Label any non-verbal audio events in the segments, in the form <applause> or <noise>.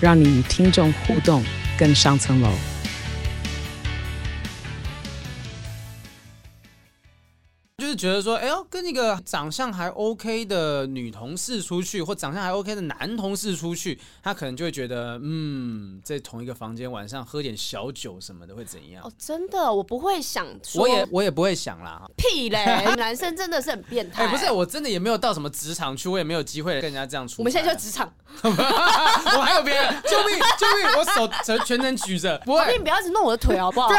让你与听众互动更上层楼。觉得说，哎呦，跟一个长相还 OK 的女同事出去，或长相还 OK 的男同事出去，他可能就会觉得，嗯，在同一个房间晚上喝点小酒什么的会怎样？哦，真的，我不会想说，我也我也不会想啦。屁嘞，男生真的是很变态。哎，不是，我真的也没有到什么职场去，我也没有机会跟人家这样出。我们现在就职场，<laughs> 我还有别人，救命救命！我手全全程举着，不会，你不要一直弄我的腿好不好？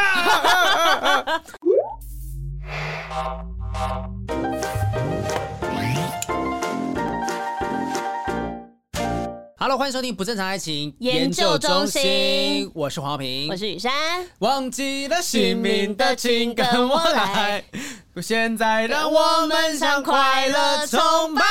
フフフフ。Hello，欢迎收听不正常爱情研究中心。我是黄浩平，我是雨珊。忘记了姓名的，请跟我来。现在让我们向快乐崇拜。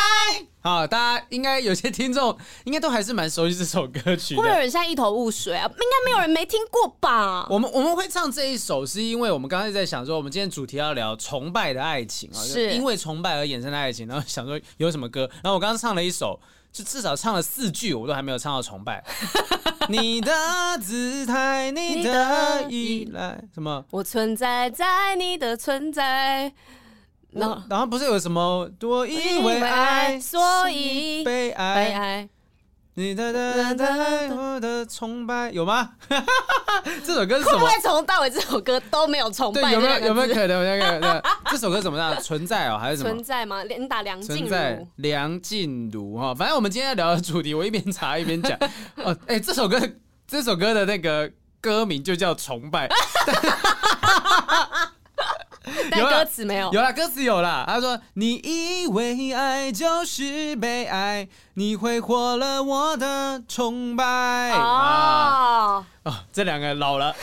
好，大家应该有些听众应该都还是蛮熟悉这首歌曲会有人现在一头雾水啊？应该没有人没听过吧？我们我们会唱这一首，是因为我们刚才在想说，我们今天主题要聊崇拜的爱情啊，是因为崇拜而衍生的爱情，然后想说有什么歌，然后我刚刚唱了一首。就至少唱了四句，我都还没有唱到崇拜。<laughs> 你的姿态，你的依赖，什么？我存在在你的存在。然后，然后不是有什么？多因为爱，所以被爱。你的的的我的崇拜有吗？这首歌是什么？从头到尾这首歌都没有崇拜？有没有有没有可能？有没有？这首歌怎么样？存在哦，还是什么？存在吗？你打梁静茹。梁静茹哈，反正我们今天聊的主题，我一边查一边讲。哦，哎、这首歌，这首歌的那个歌名就叫崇拜。<laughs> 但歌词没有，有啦，歌词有啦。他说：“你以为爱就是被爱，你挥霍了我的崇拜。”哦。哦，这两个老了，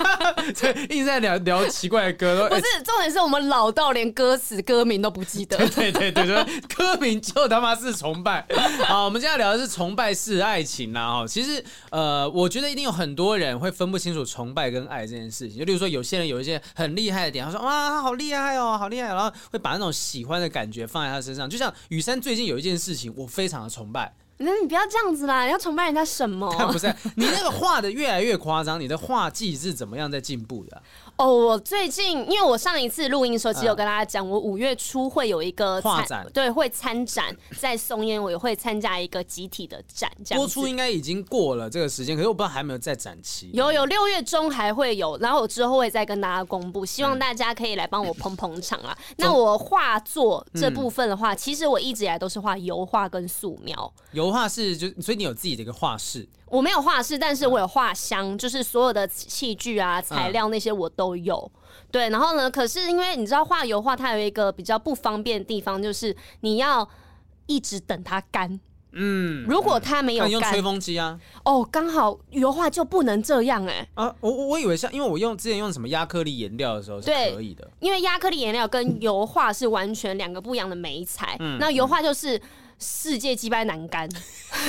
<laughs> 所以一直在聊聊奇怪的歌。不是，重点是我们老到连歌词、歌名都不记得。对对对对，歌名就他妈是崇拜。<laughs> 好，我们今天要聊的是崇拜式爱情啦。哈，其实呃，我觉得一定有很多人会分不清楚崇拜跟爱这件事情。就例如说，有些人有一些很厉害的点，他说哇，他好厉害哦，好厉害，然后会把那种喜欢的感觉放在他身上。就像雨山最近有一件事情，我非常的崇拜。那你不要这样子啦！你要崇拜人家什么？<laughs> 不是你那个画的越来越夸张，你的画技是怎么样在进步的？哦，我最近因为我上一次录音的时候，其实有跟大家讲，我五月初会有一个画展，对，会参展在松烟，我也会参加一个集体的展。这样播出应该已经过了这个时间，可是我不知道还没有在展期。有有，六月中还会有，然后我之后会再跟大家公布，希望大家可以来帮我捧捧场啊。嗯、那我画作这部分的话，嗯、其实我一直以来都是画油画跟素描。油画是就所以你有自己的一个画室。我没有画室，但是我有画箱，就是所有的器具啊、材料那些我都有。嗯、对，然后呢，可是因为你知道画油画它有一个比较不方便的地方，就是你要一直等它干。嗯，如果它没有干，用吹风机啊。哦，刚好油画就不能这样哎、欸。啊，我我以为像，因为我用之前用什么压克力颜料的时候是可以的。因为压克力颜料跟油画是完全两个不一样的媒材。嗯，那油画就是世界击败难干。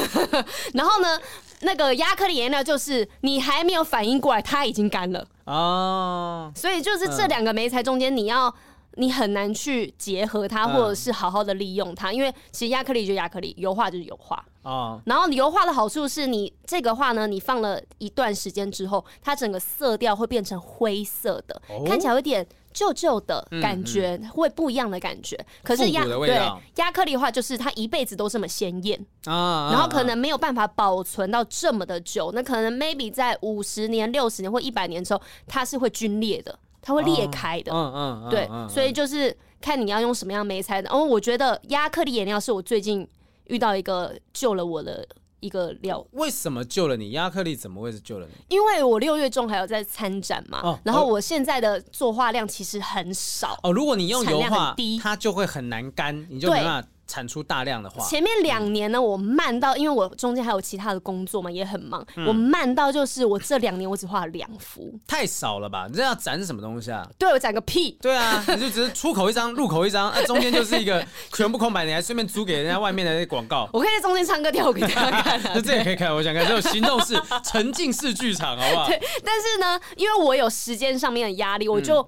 <laughs> 然后呢？那个压克力颜料就是你还没有反应过来，它已经干了哦。所以就是这两个媒材中间，你要你很难去结合它，或者是好好的利用它，因为其实压克力就压克力，油画就是油画哦。然后油画的好处是你这个画呢，你放了一段时间之后，它整个色调会变成灰色的，看起来有点。旧旧的感觉会不一样的感觉，可是压对亚克力的话，就是它一辈子都这么鲜艳。啊，然后可能没有办法保存到这么的久，那可能 maybe 在五十年、六十年或一百年之后，它是会龟裂的，它会裂开的，嗯嗯，对，所以就是看你要用什么样媒材。的。哦，我觉得亚克力颜料是我最近遇到一个救了我的。一个料，为什么救了你？亚克力怎么会是救了你？因为我六月中还有在参展嘛，哦、然后我现在的作画量其实很少哦。如果你用油画，它就会很难干，你就没办法产出大量的画。前面两年呢，我慢到，因为我中间还有其他的工作嘛，也很忙。我慢到就是我这两年我只画了两幅，太少了吧？你这要展什么东西啊？对，我展个屁！对啊，你就只是出口一张，入口一张，<laughs> 啊，中间就是一个全部空白，你还顺便租给人家外面的那广告。<laughs> 我可以在中间唱歌跳舞给大家看，<laughs> 那这也可以看。我想看这种行动式、沉浸式剧场，好不好？对，但是呢，因为我有时间上面的压力，我就。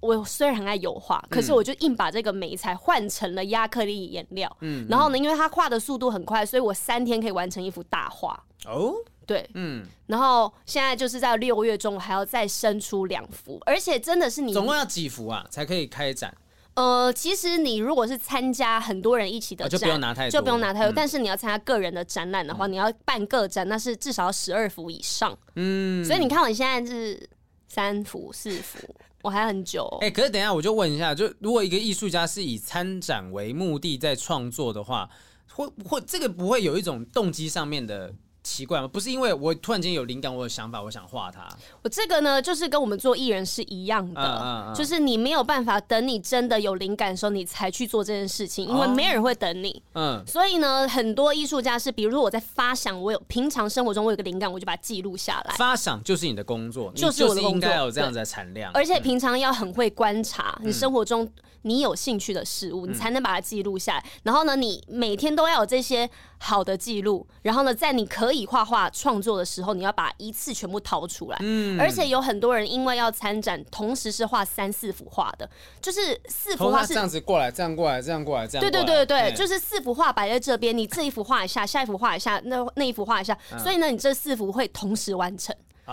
我虽然很爱油画，可是我就硬把这个媒材换成了亚克力颜料。嗯，然后呢，因为它画的速度很快，所以我三天可以完成一幅大画。哦，对，嗯。然后现在就是在六月中，我还要再生出两幅，而且真的是你总共要几幅啊，才可以开展？呃，其实你如果是参加很多人一起的展，就不用拿太多，就不用拿太多。但是你要参加个人的展览的话，你要办个展，那是至少要十二幅以上。嗯，所以你看我现在是三幅、四幅。我还很久哎、可是等一下我就问一下，就如果一个艺术家是以参展为目的在创作的话，会会这个不会有一种动机上面的？奇怪吗？不是因为我突然间有灵感，我有想法，我想画它。我这个呢，就是跟我们做艺人是一样的，嗯嗯嗯、就是你没有办法等你真的有灵感的时候，你才去做这件事情，因为没人会等你。嗯，所以呢，很多艺术家是，比如说我在发想，我有平常生活中我有个灵感，我就把它记录下来。发想就是你的工作，就是我的工作，应该有这样子的产量。而且平常要很会观察你生活中你有兴趣的事物，嗯、你才能把它记录下来。然后呢，你每天都要有这些好的记录。然后呢，在你可以画画创创作的时候，你要把一次全部掏出来，嗯，而且有很多人因为要参展，同时是画三四幅画的，就是四幅画是这样子过来，这样过来，这样过来，这样对对对对，就是四幅画摆在这边，你这一幅画一下，下一幅画一下，那那一幅画一下，所以呢，你这四幅会同时完成。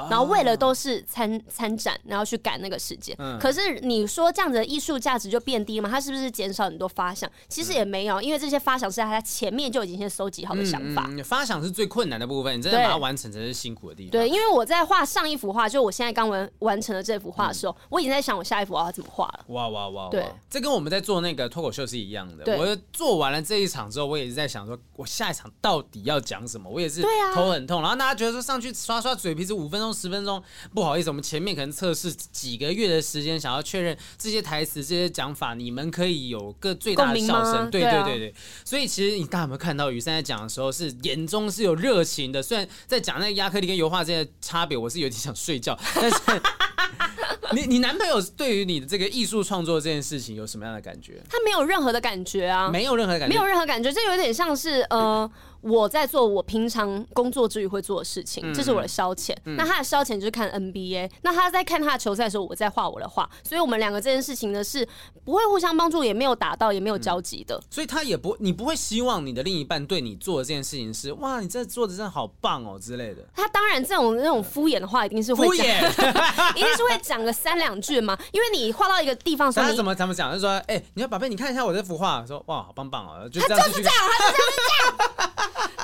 然后为了都是参参展，然后去赶那个时间。嗯、可是你说这样子的艺术价值就变低吗？它是不是减少很多发想？其实也没有，因为这些发想是在他前面就已经先收集好的想法。嗯嗯、发想是最困难的部分，你真的把它完成才是辛苦的地方。对，因为我在画上一幅画，就我现在刚完完成了这幅画的时候，嗯、我已经在想我下一幅我要怎么画了。哇哇哇！对，这跟我们在做那个脱口秀是一样的。对我做完了这一场之后，我也是在想说，我下一场到底要讲什么？我也是头很痛。啊、然后大家觉得说上去刷刷嘴皮子五分钟十分钟。不好意思，我们前面可能测试几个月的时间，想要确认这些台词、这些讲法，你们可以有个最大的笑声。对对对对，所以其实你大家有没有看到，雨珊在讲的时候是眼中是有热情的。虽然在讲那个亚克力跟油画这些差别，我是有点想睡觉。但是 <laughs> 你你男朋友对于你的这个艺术创作这件事情有什么样的感觉？他没有任何的感觉啊，没有任何感觉，没有任何感觉，这有点像是呃。我在做我平常工作之余会做的事情，这是我的消遣。嗯、那他的消遣就是看 NBA，那他在看他的球赛的时候，我在画我的画，所以我们两个这件事情呢是不会互相帮助，也没有打到，也没有交集的。嗯、所以他也不，你不会希望你的另一半对你做的这件事情是哇，你这做的真的好棒哦之类的。他当然这种那种敷衍的话一定是会衍 <laughs> 一定是会讲个三两句嘛，因为你画到一个地方，他怎么怎么讲？就说哎、欸，你说宝贝，你看一下我这幅画，说哇，好棒棒哦，就这样他就是这样，他就是这样。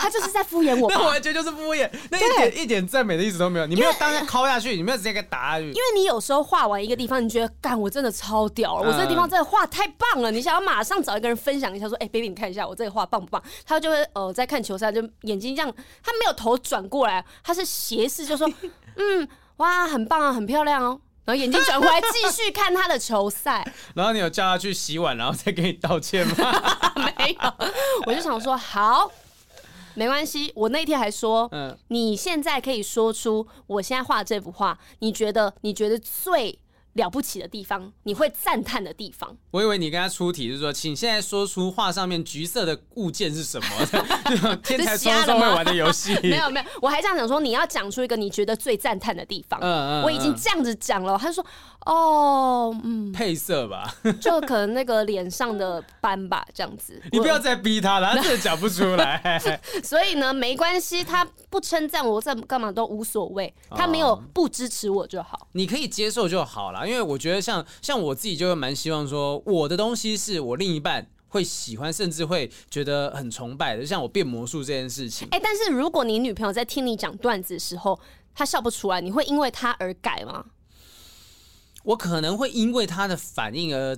他就是在敷衍我，<laughs> 那完全就是敷衍，那一点一点赞美的意思都没有。你没有当下敲下去，你没有直接给他打下去。因为你有时候画完一个地方，你觉得干我真的超屌了，我这个地方真的画太棒了，你想要马上找一个人分享一下，说哎，baby 你看一下我这个画棒不棒？他就会呃在看球赛，就眼睛这样，他没有头转过来，他是斜视，就说 <laughs> 嗯哇很棒啊，很漂亮哦，然后眼睛转回来继续看他的球赛。<laughs> 然后你有叫他去洗碗，然后再给你道歉吗？没有，我就想说好。没关系，我那天还说，嗯，你现在可以说出我现在画这幅画，你觉得你觉得最了不起的地方，你会赞叹的地方。我以为你跟他出题，是说，请现在说出画上面橘色的物件是什么？<laughs> 天才冲冲会玩的游戏。<laughs> 没有没有，我还这样讲说，你要讲出一个你觉得最赞叹的地方。嗯嗯，嗯，我已经这样子讲了，他就说，哦，嗯，配色吧，<laughs> 就可能那个脸上的斑吧，这样子。你不要再逼他了，他真的讲不出来。所以呢，没关系，他不称赞我，在干嘛都无所谓，他没有不支持我就好，你可以接受就好了。因为我觉得像像我自己就会蛮希望说，我的东西是我另一半会喜欢，甚至会觉得很崇拜的。像我变魔术这件事情，哎，但是如果你女朋友在听你讲段子的时候，她笑不出来，你会因为她而改吗？我可能会因为她的反应而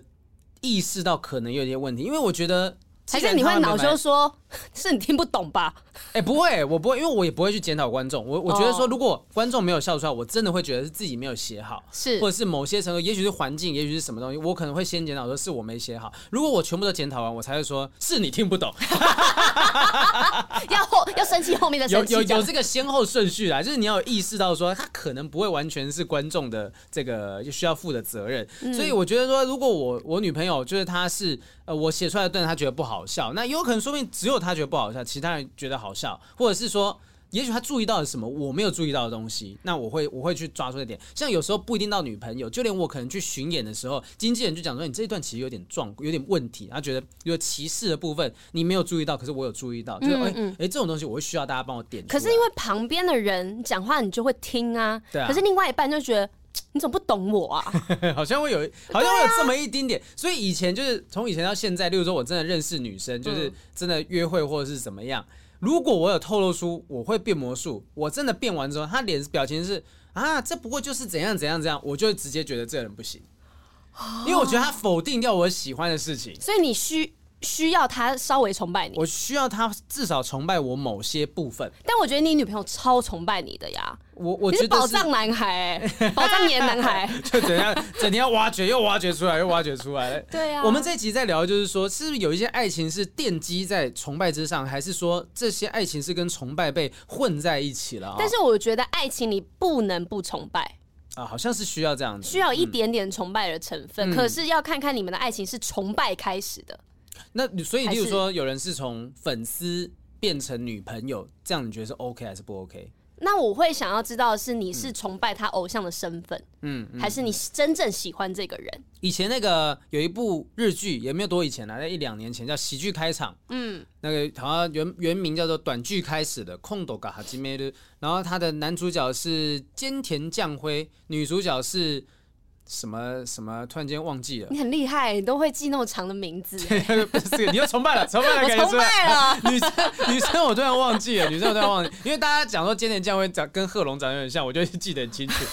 意识到可能有些问题，因为我觉得还是你会恼羞说，<laughs> 是你听不懂吧？哎、欸，不会，我不会，因为我也不会去检讨观众。我我觉得说，如果观众没有笑出来，我真的会觉得是自己没有写好，是，或者是某些程度，也许是环境，也许是什么东西，我可能会先检讨说是我没写好。如果我全部都检讨完，我才会说是你听不懂。<laughs> <laughs> 要后要生气后面的生气，有有有这个先后顺序啦，就是你要有意识到说，他可能不会完全是观众的这个需要负的责任。嗯、所以我觉得说，如果我我女朋友就是她是呃我写出来的段子，她觉得不好笑，那有可能说明只有她觉得不好笑，其他人觉得好笑，或者是说。也许他注意到了什么我没有注意到的东西，那我会我会去抓住一点。像有时候不一定到女朋友，就连我可能去巡演的时候，经纪人就讲说，你这一段其实有点状有点问题，他觉得有歧视的部分你没有注意到，可是我有注意到，就是哎哎这种东西我会需要大家帮我点。可是因为旁边的人讲话你就会听啊，对啊。可是另外一半就觉得你怎么不懂我啊？<laughs> 好像会有好像会有这么一丁点。所以以前就是从以前到现在，例如说我真的认识女生，就是真的约会或者是怎么样。如果我有透露出我会变魔术，我真的变完之后，他脸表情是啊，这不过就是怎样怎样怎样，我就会直接觉得这个人不行，因为我觉得他否定掉我喜欢的事情，所以你需。需要他稍微崇拜你，我需要他至少崇拜我某些部分。但我觉得你女朋友超崇拜你的呀，我我觉得是宝藏男孩，<laughs> 宝藏年男孩，<laughs> 就怎样整天要挖掘，又挖掘出来，又挖掘出来。对啊，我们这一集在聊，就是说，是不是有一些爱情是奠基在崇拜之上，还是说这些爱情是跟崇拜被混在一起了？但是我觉得爱情你不能不崇拜啊，好像是需要这样子，需要一点点崇拜的成分。嗯、可是要看看你们的爱情是崇拜开始的。那所以，例如说，有人是从粉丝变成女朋友，这样你觉得是 OK 还是不 OK？那我会想要知道的是，你是崇拜他偶像的身份，嗯，还是你真正喜欢这个人？以前那个有一部日剧，也没有多以前了，在一两年前叫《喜剧开场》，嗯，那个好像原原名叫做《短剧开始的空斗嘎哈基梅的》，然后他的男主角是菅田将晖，女主角是。什么什么？突然间忘记了。你很厉害，你都会记那么长的名字。<laughs> 不是，你又崇拜了，<laughs> 崇拜了，我崇拜了。<laughs> 女生，女生，我突然忘记了，女生我突然忘记，因为大家讲说尖田将辉长跟贺龙长得有点像，我就记得很清楚。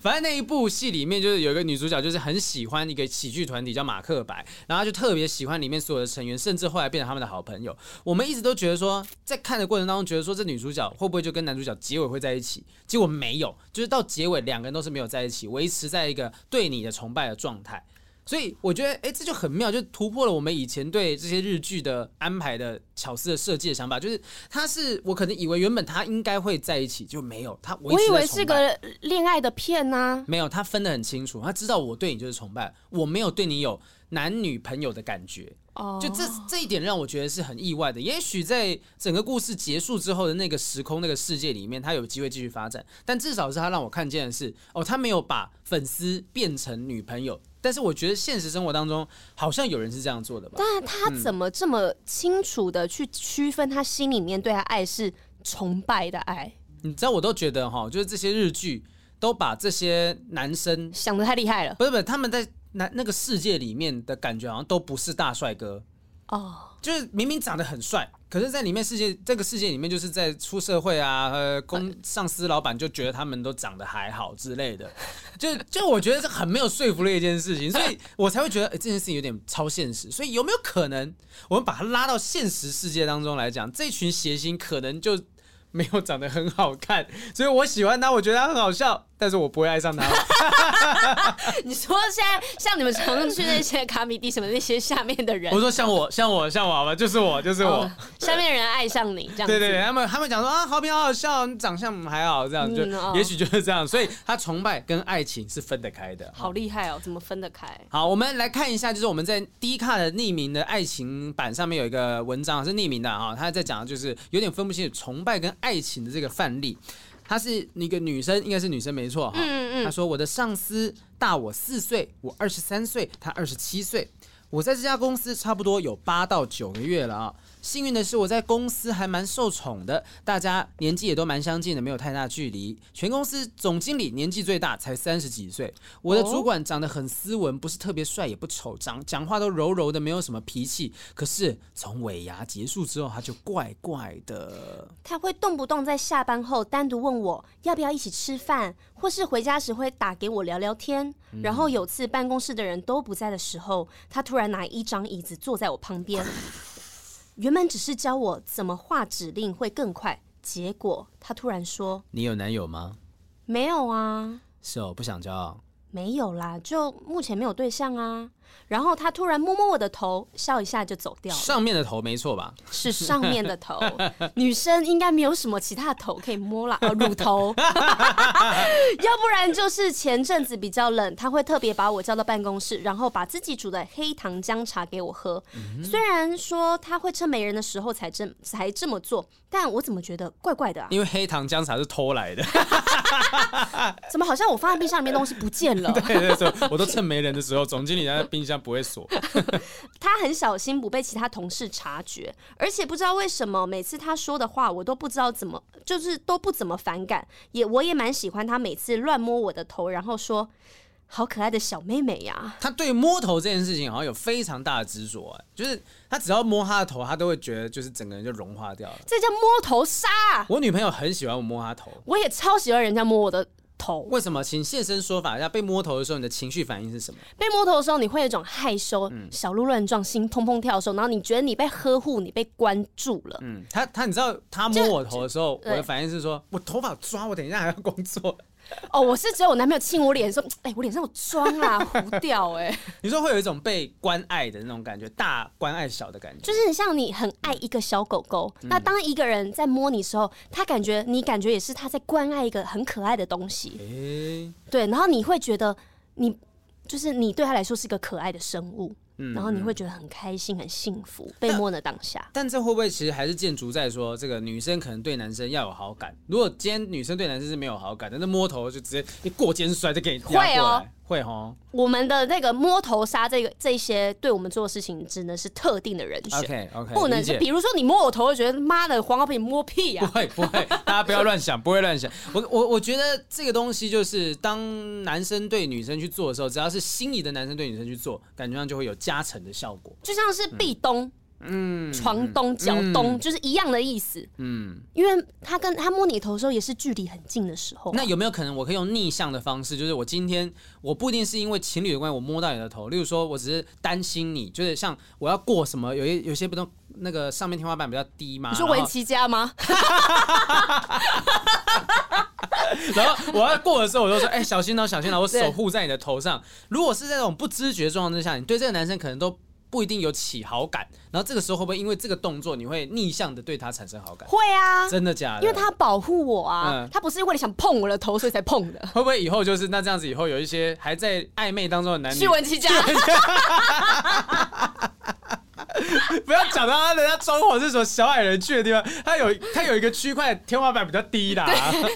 反正那一部戏里面，就是有一个女主角，就是很喜欢一个喜剧团体叫马克白，然后就特别喜欢里面所有的成员，甚至后来变成他们的好朋友。我们一直都觉得说，在看的过程当中，觉得说这女主角会不会就跟男主角结尾会在一起？结果没有，就是到结尾两个人都是没有在一起。维持在一个对你的崇拜的状态，所以我觉得，哎，这就很妙，就突破了我们以前对这些日剧的安排的巧思的设计的想法。就是他是我可能以为原本他应该会在一起，就没有他。我以为是个恋爱的片呢，没有，他分得很清楚，他知道我对你就是崇拜，我没有对你有男女朋友的感觉。哦，就这这一点让我觉得是很意外的。也许在整个故事结束之后的那个时空、那个世界里面，他有机会继续发展。但至少是他让我看见的是，哦，他没有把粉丝变成女朋友。但是我觉得现实生活当中好像有人是这样做的吧？但他怎么这么清楚的去区分他心里面对他爱是崇拜的爱？你知道，我都觉得哈，就是这些日剧都把这些男生想的太厉害了。不是不是，他们在。那那个世界里面的感觉好像都不是大帅哥哦，oh. 就是明明长得很帅，可是在里面世界这个世界里面，就是在出社会啊，呃，公上司老板就觉得他们都长得还好之类的，就就我觉得是很没有说服力的一件事情，所以 <laughs> 我才会觉得哎、欸，这件事情有点超现实。所以有没有可能，我们把它拉到现实世界当中来讲，这群谐星可能就没有长得很好看，所以我喜欢他，我觉得他很好笑。但是我不会爱上他。<laughs> 你说现在像你们常去那些卡米蒂什么那些下面的人，我说像我像我像我好吧，就是我就是我，哦、下面的人爱上你这样子。对对对，他们他们讲说啊，好比好好笑，你长相还好这样，就、嗯哦、也许就是这样。所以他崇拜跟爱情是分得开的。好厉害哦，怎么分得开？好，我们来看一下，就是我们在 D 卡的匿名的爱情版上面有一个文章是匿名的啊，他在讲的就是有点分不清楚崇拜跟爱情的这个范例。她是一个女生，应该是女生没错哈。嗯嗯。她说：“我的上司大我四岁，我二十三岁，他二十七岁。我在这家公司差不多有八到九个月了啊。”幸运的是，我在公司还蛮受宠的，大家年纪也都蛮相近的，没有太大距离。全公司总经理年纪最大，才三十几岁。我的主管长得很斯文，不是特别帅，也不丑，长讲话都柔柔的，没有什么脾气。可是从尾牙结束之后，他就怪怪的。他会动不动在下班后单独问我要不要一起吃饭，或是回家时会打给我聊聊天。然后有次办公室的人都不在的时候，他突然拿一张椅子坐在我旁边。<laughs> 原本只是教我怎么画指令会更快，结果他突然说：“你有男友吗？”“没有啊。”“是哦，不想交。”“没有啦，就目前没有对象啊。”然后他突然摸摸我的头，笑一下就走掉了。上面的头没错吧？是上面的头。<laughs> 女生应该没有什么其他的头可以摸啦，哦，乳头。<laughs> 要不然就是前阵子比较冷，他会特别把我叫到办公室，然后把自己煮的黑糖姜茶给我喝。嗯、虽然说他会趁没人的时候才这才这么做，但我怎么觉得怪怪的啊？因为黑糖姜茶是偷来的。<laughs> 怎么好像我放在冰箱里面东西不见了？对对对，我都趁没人的时候，总经理在冰。冰箱不会锁，<laughs> 他很小心不被其他同事察觉，而且不知道为什么每次他说的话我都不知道怎么，就是都不怎么反感，也我也蛮喜欢他每次乱摸我的头，然后说好可爱的小妹妹呀。他对摸头这件事情好像有非常大的执着，哎，就是他只要摸他的头，他都会觉得就是整个人就融化掉了。这叫摸头杀。我女朋友很喜欢我摸她头，我也超喜欢人家摸我的。头为什么？请现身说法一下。被摸头的时候，你的情绪反应是什么？被摸头的时候，你会有一种害羞、嗯、小鹿乱撞、心砰砰跳的时候，然后你觉得你被呵护，你被关注了。嗯，他他，你知道他摸我头的时候，我的反应是说，我头发抓，我等一下还要工作。哦，我是只有我男朋友亲我脸说，哎、欸，我脸上有妆啊，糊掉哎、欸。<laughs> 你说会有一种被关爱的那种感觉，大关爱小的感觉，就是像你很爱一个小狗狗，嗯、那当一个人在摸你的时候，他感觉你感觉也是他在关爱一个很可爱的东西。欸、对，然后你会觉得你就是你对他来说是一个可爱的生物。然后你会觉得很开心、很幸福，被摸的当下。但这会不会其实还是建筑在说，这个女生可能对男生要有好感？如果今天女生对男生是没有好感，的，那摸头就直接一过肩摔就给你压过来。会哦。会齁，我们的那个摸头杀这个这些对我们做的事情，只能是特定的人选。OK OK，不能是比如说你摸我头，就觉得妈的黄高平摸屁啊！不会不会，<laughs> 大家不要乱想，不会乱想。我我我觉得这个东西就是当男生对女生去做的时候，只要是心仪的男生对女生去做，感觉上就会有加成的效果，就像是壁咚。嗯嗯，床东、脚东、嗯、就是一样的意思。嗯，因为他跟他摸你头的时候也是距离很近的时候、啊。那有没有可能我可以用逆向的方式？就是我今天我不一定是因为情侣的关系我摸到你的头，例如说我只是担心你，就是像我要过什么，有一有些不能那个上面天花板比较低嘛。你说围棋家吗？<laughs> 然后我要过的时候，我就说：“哎、欸，小心哦，小心哦，我守护在你的头上。”如果是在这种不知觉状况之下，你对这个男生可能都。不一定有起好感，然后这个时候会不会因为这个动作，你会逆向的对他产生好感？会啊，真的假的？因为他保护我啊，嗯、他不是因为你想碰我的头所以才碰的。<laughs> 会不会以后就是那这样子？以后有一些还在暧昧当中的男女，去文琪家。<laughs> <laughs> 不要讲到他人家装潢是什么小矮人去的地方，他有他有一个区块天花板比较低的，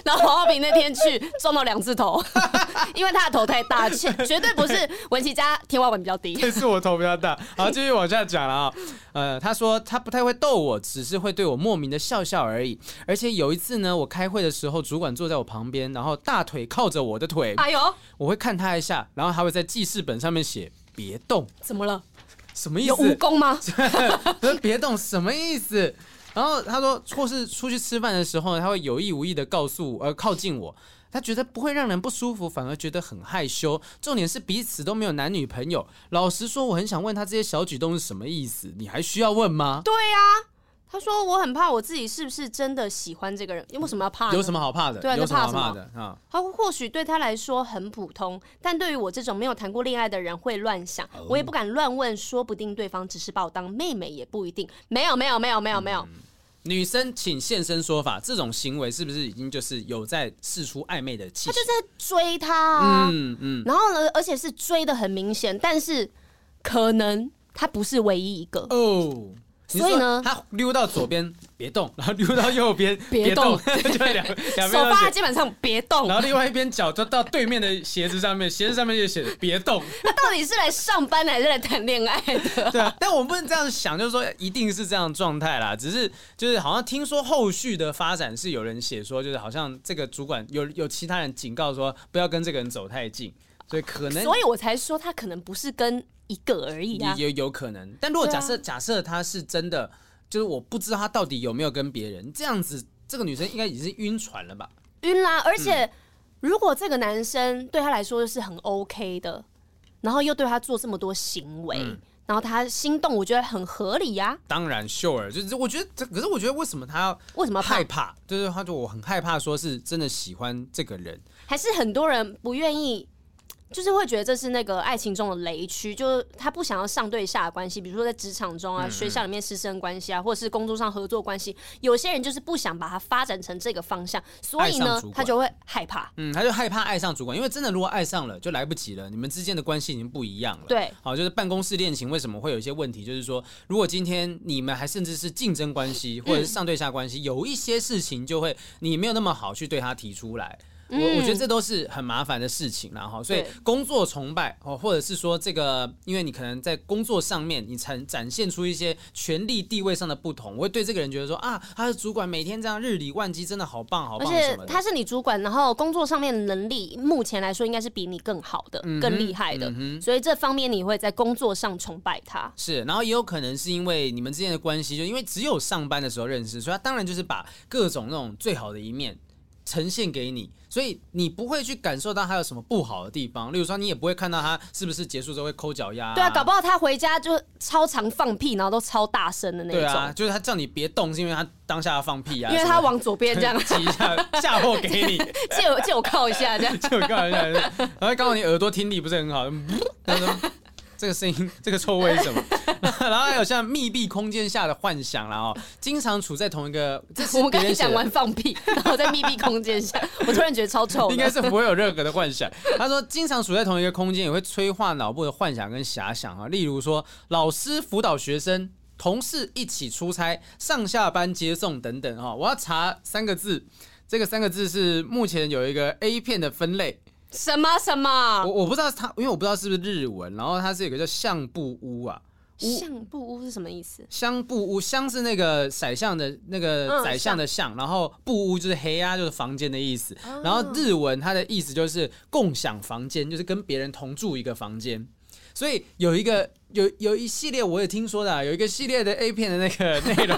然后黄浩平那天去撞到两次头，<laughs> 因为他的头太大，<laughs> 绝绝对不是文琪家天花板比较低，是我头比较大。好，继续往下讲了啊，呃，他说他不太会逗我，只是会对我莫名的笑笑而已。而且有一次呢，我开会的时候，主管坐在我旁边，然后大腿靠着我的腿，哎呦，我会看他一下，然后他会在记事本上面写别动，怎么了？什么意思？有蜈蚣吗？<laughs> 别动，什么意思？然后他说，或是出去吃饭的时候，他会有意无意的告诉呃靠近我，他觉得不会让人不舒服，反而觉得很害羞。重点是彼此都没有男女朋友。老实说，我很想问他这些小举动是什么意思？你还需要问吗？对呀、啊。他说：“我很怕我自己是不是真的喜欢这个人？因为什么要怕？有什么好怕的？对啊，有什么好怕的啊？他或许对他来说很普通，但对于我这种没有谈过恋爱的人会乱想。我也不敢乱问，说不定对方只是把我当妹妹，也不一定。没有，没有，没有，没有，没有。女生请现身说法，这种行为是不是已经就是有在试出暧昧的气息？他就在追他，嗯嗯。然后呢，而且是追的很明显，但是可能他不是唯一一个哦。”所以呢，他溜到左边别动，<laughs> 然后溜到右边 <laughs> 别动，<laughs> 就两两边手放在肩膀上别动，然后另外一边脚就到对面的鞋子上面，鞋子上面就写着别动。他到底是来上班还是来谈恋爱的？对啊，但我们不能这样想，就是说一定是这样状态啦。只是就是好像听说后续的发展是有人写说，就是好像这个主管有有其他人警告说不要跟这个人走太近，所以可能，所以我才说他可能不是跟。一个而已啊，也有可能。但如果假设、啊、假设他是真的，就是我不知道他到底有没有跟别人这样子，这个女生应该已经是晕船了吧？晕啦，而且如果这个男生对他来说是很 OK 的，然后又对他做这么多行为，嗯、然后他心动，我觉得很合理呀、啊。当然，sure，就是我觉得这，可是我觉得为什么他要为什么害怕？就是他就我很害怕，说是真的喜欢这个人，还是很多人不愿意。就是会觉得这是那个爱情中的雷区，就是他不想要上对下的关系，比如说在职场中啊、学校里面师生关系啊，或者是工作上合作关系，有些人就是不想把它发展成这个方向，所以呢，他就会害怕。嗯，他就害怕爱上主管，因为真的如果爱上了就来不及了，你们之间的关系已经不一样了。对，好，就是办公室恋情为什么会有一些问题？就是说，如果今天你们还甚至是竞争关系，或者是上对下关系，嗯、有一些事情就会你没有那么好去对他提出来。我我觉得这都是很麻烦的事情，然后所以工作崇拜哦，或者是说这个，因为你可能在工作上面你才展现出一些权力地位上的不同，我会对这个人觉得说啊，他是主管，每天这样日理万机，真的好棒好棒。而且他是你主管，然后工作上面的能力目前来说应该是比你更好的、嗯、更厉害的，嗯、所以这方面你会在工作上崇拜他。是，然后也有可能是因为你们之间的关系，就因为只有上班的时候认识，所以他当然就是把各种那种最好的一面呈现给你。所以你不会去感受到他有什么不好的地方，例如说你也不会看到他是不是结束之后会抠脚丫。对啊，搞不好他回家就超常放屁，然后都超大声的那种。对啊，就是他叫你别动，是因为他当下要放屁啊。因为他往左边这样 <laughs> 挤一下，嫁祸给你，<laughs> 借我借我靠一下这样，借我靠一下。然后刚好你耳朵听力不是很好，他说 <laughs> 这个声音这个臭味是什么？<laughs> 然后还有像密闭空间下的幻想，然后经常处在同一个。<laughs> 我们刚才讲完放屁，然后在密闭空间下，我突然觉得超臭。应该是不会有任何的幻想。他说，经常处在同一个空间，也会催化脑部的幻想跟遐想啊。例如说，老师辅导学生，同事一起出差，上下班接送等等哈。我要查三个字，这个三个字是目前有一个 A 片的分类。什么什么？我我不知道他，因为我不知道是不是日文，然后它是有个叫相布屋啊。相布屋是什么意思？相布屋，相是那个宰相的那个宰相的相，嗯、然后布屋就是黑啊，就是房间的意思。哦、然后日文它的意思就是共享房间，就是跟别人同住一个房间。所以有一个有有一系列我也听说的、啊，有一个系列的 A 片的那个内容。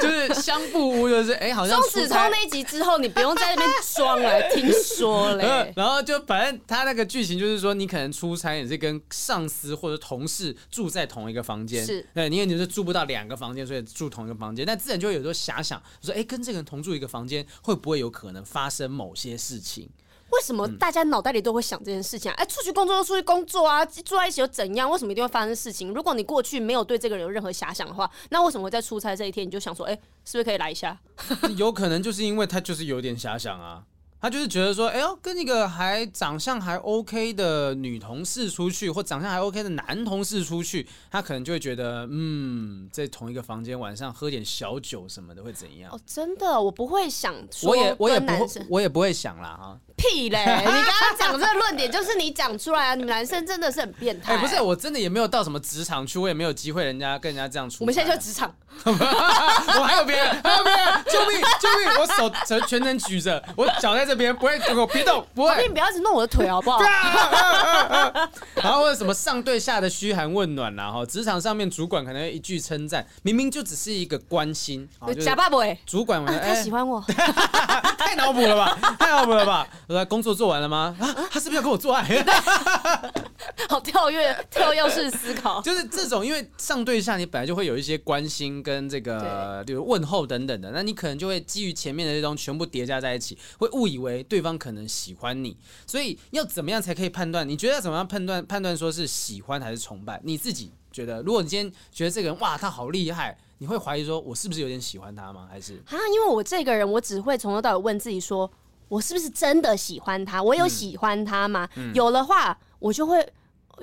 就是相布屋，就是哎、欸，好像。钟子聪那一集之后，你不用在那边装了，听说嘞。<laughs> 然后就反正他那个剧情就是说，你可能出差也是跟上司或者同事住在同一个房间，是对，你也就是住不到两个房间，所以住同一个房间，但自然就会有时候遐想，说哎、欸，跟这个人同住一个房间，会不会有可能发生某些事情？为什么大家脑袋里都会想这件事情啊？哎、欸，出去工作就出去工作啊，住在一起又怎样？为什么一定会发生事情？如果你过去没有对这个人有任何遐想的话，那为什么会在出差这一天你就想说，哎、欸，是不是可以来一下？<laughs> 有可能就是因为他就是有点遐想啊。他就是觉得说，哎呦，跟一个还长相还 OK 的女同事出去，或长相还 OK 的男同事出去，他可能就会觉得，嗯，在同一个房间晚上喝点小酒什么的会怎样？哦，真的，我不会想说，我也我也不会，我也不会想啦哈。屁嘞！你刚刚讲这个论点就是你讲出来啊！你们男生真的是很变态。哎，不是，我真的也没有到什么职场去，我也没有机会人家跟人家这样出。我们现在就职场，<laughs> 我还有别人，还有别人，救命救命！我手全全程举着，我脚在这边，不会，我别动，不会。你不要只弄我的腿好不好？<laughs> 然后或者什么上对下的嘘寒问暖然后职场上面主管可能一句称赞，明明就只是一个关心。假爸爸，主管他喜欢我，<laughs> 太脑补了吧？太脑补了吧？工作做完了吗？啊，他是不是要跟我做爱？<laughs> 好跳跃，跳跃式思考。<laughs> 就是这种，因为上对下，你本来就会有一些关心跟这个，比如问候等等的，那你可能就会基于前面的这种全部叠加在一起，会误以为对方可能喜欢你。所以要怎么样才可以判断？你觉得要怎么样判断？判断说是喜欢还是崇拜？你自己觉得，如果你今天觉得这个人哇，他好厉害，你会怀疑说我是不是有点喜欢他吗？还是啊？因为我这个人，我只会从头到尾问自己说。我是不是真的喜欢他？我有喜欢他吗？嗯嗯、有的话，我就会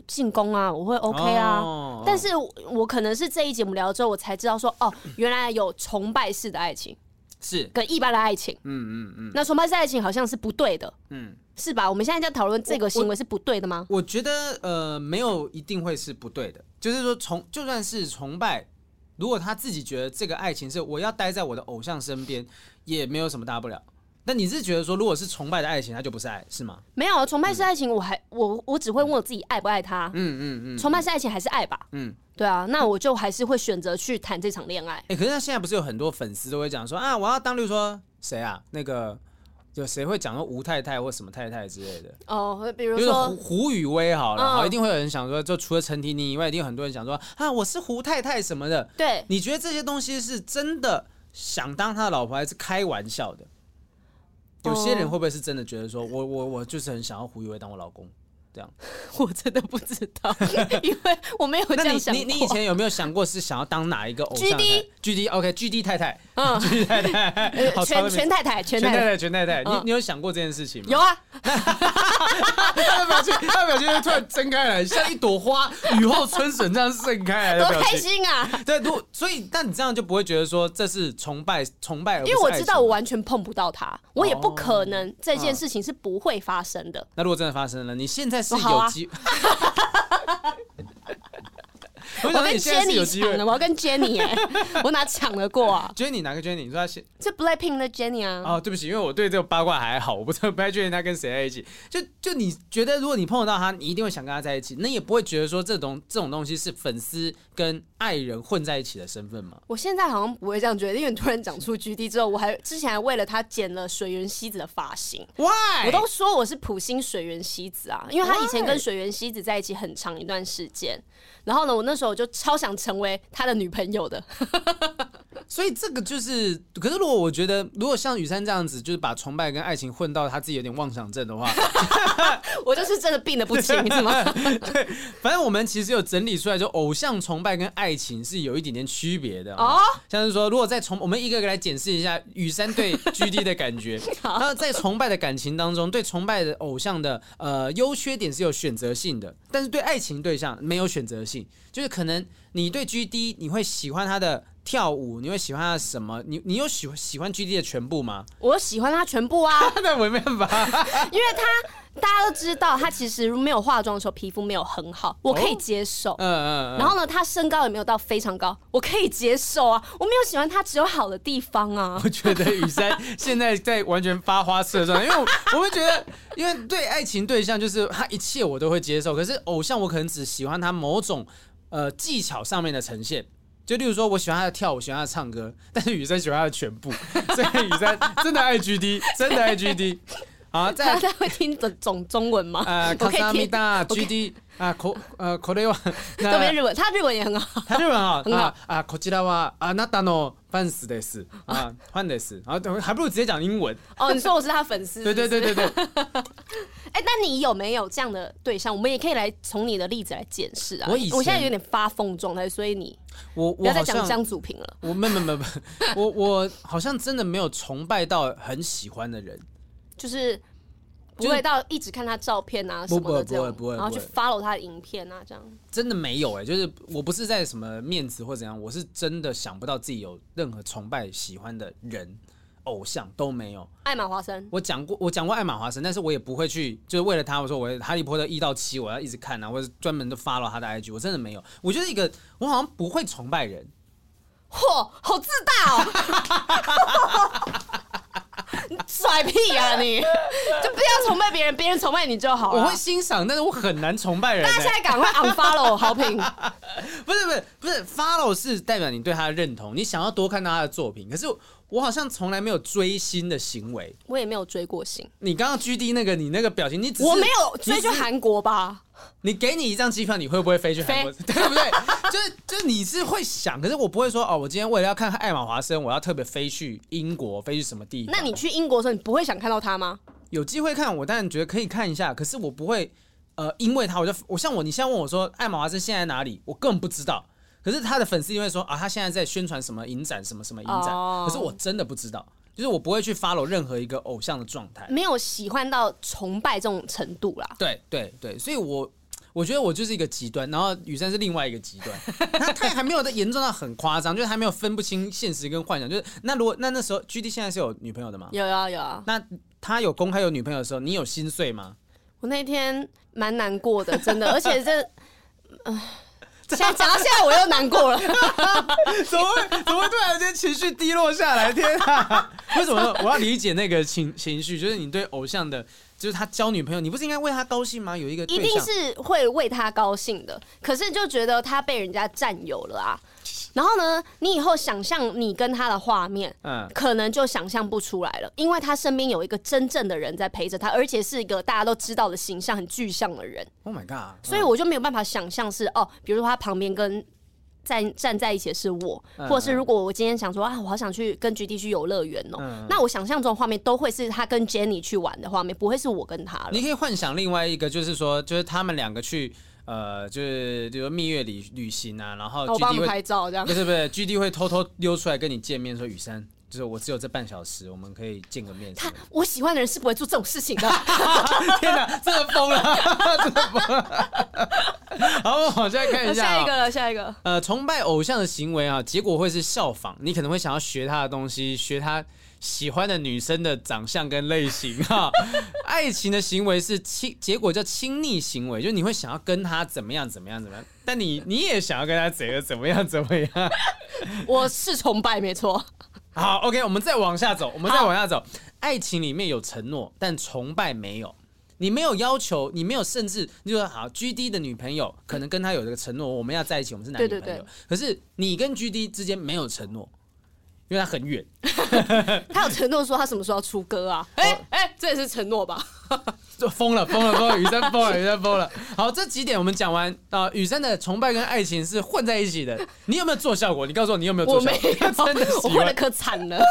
进攻啊，我会 OK 啊。哦、但是我可能是这一节目聊了之后，我才知道说，哦，原来有崇拜式的爱情是跟一般的爱情。嗯嗯嗯。那崇拜式爱情好像是不对的，嗯，是吧？我们现在在讨论这个行为是不对的吗？我，我觉得呃，没有一定会是不对的。就是说，崇就算是崇拜，如果他自己觉得这个爱情是我要待在我的偶像身边，也没有什么大不了。那你是觉得说，如果是崇拜的爱情，它就不是爱，是吗？没有，崇拜是爱情，我还我我只会问我自己爱不爱他。嗯嗯嗯。崇拜是爱情还是爱吧？嗯，对啊，那我就还是会选择去谈这场恋爱。哎，可是他现在不是有很多粉丝都会讲说啊，我要当，例如说谁啊？那个有谁会讲说吴太太或什么太太之类的？哦，比如就是说胡胡宇威好了，一定会有人想说，就除了陈婷妮以外，一定有很多人想说啊，我是胡太太什么的。对，你觉得这些东西是真的想当他的老婆，还是开玩笑的？有些人会不会是真的觉得说，我我我就是很想要胡一威当我老公？这样，<laughs> 我真的不知道，<laughs> 因为我没有这样想过。你你以前有没有想过是想要当哪一个偶像的太 GD GD OK GD 太太，嗯 <laughs> 全全太太，全太太全太太全太太，你嗯你有想过这件事情吗？有啊，他的表情，他的表情就突然睁开来，像一朵花雨后春笋这样盛开来的多开。心啊！对，如所以，但你这样就不会觉得说这是崇拜崇拜，因为我知道我完全碰不到他，我也不可能这件嗯事情是不会发生的。那如果真的发生了，你现在是有机，<laughs> 我我跟 Jenny 抢的，。我要跟 Jenny 哎，我哪抢得过啊？Jenny 哪个 Jenny？你说他现是 Blackpink 的 Jenny 啊。哦，对不起，因为我对这个八卦还好，我不知道不太确定他跟谁在一起。就就你觉得，如果你碰得到他，你一定会想跟他在一起，那也不会觉得说这种这种东西是粉丝跟爱人混在一起的身份吗？我现在好像不会这样觉得，因为你突然讲出 GD 之后，我还之前还为了他剪了水原希子的发型。Why？我都说我是普星水原希子啊，因为他以前跟水原希子在一起很长一段时间。然后呢，我那时候就超想成为他的女朋友的。所以这个就是，可是如果我觉得，如果像雨珊这样子，就是把崇拜跟爱情混到他自己有点妄想症的话，<laughs> 我就是真的病得不轻，是吗？<laughs> 反正我们其实有整理出来，就偶像崇拜跟爱情是有一点点区别的哦哦。像是说，如果在崇，我们一个一个来检视一下雨珊对 <laughs> GD 的感觉。那在崇拜的感情当中，对崇拜的偶像的呃优缺点是有选择性的，但是对爱情对象没有选择性，就是可能你对 GD 你会喜欢他的跳舞，你会喜欢他什么？你你有喜欢喜欢 GD 的全部吗？我喜欢他全部啊，<laughs> 那我没办法。<laughs> 因为他大家都知道，他其实没有化妆的时候皮肤没有很好，我可以接受。嗯嗯嗯。然后呢，他身高也没有到非常高，我可以接受啊。我没有喜欢他只有好的地方啊。我觉得雨珊现在在完全发花痴的状态，因为我我会觉得，因为对爱情对象就是他一切我都会接受，可是偶像我可能只喜欢他某种呃技巧上面的呈现。就例如说，我喜欢他的跳舞，喜欢他的唱歌，但是雨珊喜欢他的全部，<laughs> 所以雨珊真的爱 GD，真的爱 GD。好，再会听懂中中文吗？呃，<laughs> 卡萨米听，达 GD 啊，口呃<laughs> 口雷瓦，<laughs> 都没日文，他日文也很好。他日文好，很<laughs> 好啊啊，こちらはあなたのファンスです啊，ファンです，然后还不如直接讲英文。哦，你说我是他粉丝？对对对对对。哎、那你有没有这样的对象？我们也可以来从你的例子来检视啊。我以前现在有点发疯状态，所以你我不要再讲我好像江祖平了。我没没没没，我我好像真的没有崇拜到很喜欢的人。就是 不就是会到一直看他照片啊什么的这样，不会不会不会然后去 follow 他的影片啊，这样。真的没有哎、就是我不是在什么面子或怎样，我是真的想不到自己有任何崇拜喜欢的人、偶像都没有。艾玛华森，我讲过，我讲过艾玛华森，但是我也不会去，就是为了他，我说我哈利波特一到七我要一直看啊，或者专门都 follow 他的 IG，我真的没有。我觉得一个我好像不会崇拜人，嚯，好自大哦！<laughs> 你甩屁啊你！<laughs> 就不要崇拜别人，别人崇拜你就好了。我会欣赏，但是我很难崇拜人、大家现欸。在赶快 unfollow 好评。<laughs> 不是不是不是，follow 是代表你对他的认同，你想要多看到他的作品。可是我好像从来没有追星的行为。我也没有追过星，你刚刚 G D 那个，你那个表情，你只是我没有追去韩国吧？你给你一张机票，你会不会飞去韩国？<laughs> 对不对？就是就是你是会想，可是我不会说哦，我今天为了要看艾玛华森，我要特别飞去英国，飞去什么地方？那你去英国的时候，你不会想看到他吗？有机会看，我当然觉得可以看一下，可是我不会呃，因为他我就我像我，你现在问我说艾玛华森现在在哪里，我根本不知道。可是他的粉丝因为说啊，他现在在宣传什么影展，什么什么影展哦可是我真的不知道，就是我不会去 follow 任何一个偶像的状态。没有喜欢到崇拜这种程度啦。对对对，所以我我觉得我就是一个极端，然后雨珊是另外一个极端，<laughs> 他他还没有的严重到很夸张，就是还没有分不清现实跟幻想。就是那如果那那时候 GD 现在是有女朋友的吗？有啊有啊，那他有公开有女朋友的时候，你有心碎吗？我那天蛮难过的，真的，而且这，呃，<laughs> 现在讲到现在我又难过了。<laughs> 怎么会怎么会突然间情绪低落下来？天啊！为什么我要理解那个情情绪？就是你对偶像的，就是他交女朋友，你不是应该为他高兴吗？有一个一定是会为他高兴的，可是就觉得他被人家占有了啊。然后呢，你以后想象你跟他的画面，嗯，可能就想象不出来了，因为他身边有一个真正的人在陪着他，而且是一个大家都知道的形象很具象的人。Oh my god！所以我就没有办法想象是哦，比如说他旁边跟站站在一起的是我，或者是如果我今天想说啊，我好想去跟 GD 去游乐园哦，那我想象中的画面都会是他跟 Jenny 去玩的画面，不会是我跟他了。你可以幻想另外一个，就是说，就是他们两个去。呃，就是比如说蜜月旅旅行啊，然后 GD 会拍照这样，不是不是，GD 会偷偷溜出来跟你见面，说雨山，就是我只有这半小时，我们可以见个面。他我喜欢的人是不会做这种事情的。<laughs> 天哪，真的疯了，真的疯了。好，我们再看一下，下一个了，下一个。呃，崇拜偶像的行为啊，结果会是效仿，你可能会想要学他的东西，学他。喜欢的女生的长相跟类型哈，<laughs> 爱情的行为是亲，结果叫亲昵行为，就是你会想要跟他怎么样怎么样怎么样，但你你也想要跟他怎样怎么样怎么样。<laughs> 我是崇拜没错。好，OK，我们再往下走，我们再往下走。爱情里面有承诺，但崇拜没有。你没有要求，你没有甚至你就说好，GD 的女朋友可能跟他有这个承诺，我们要在一起，我们是男女朋友。对对对。可是你跟 GD 之间没有承诺。因为他很远，<laughs> 他有承诺说他什么时候要出歌啊？哎 <laughs> 哎、欸欸，这也是承诺吧？<laughs> 就疯了，疯了，疯了！雨山疯了，雨山疯了。好，这几点我们讲完啊、呃。雨山的崇拜跟爱情是混在一起的。你有没有做效果？你告诉我，你有没有做效果？真的，我混的可惨了。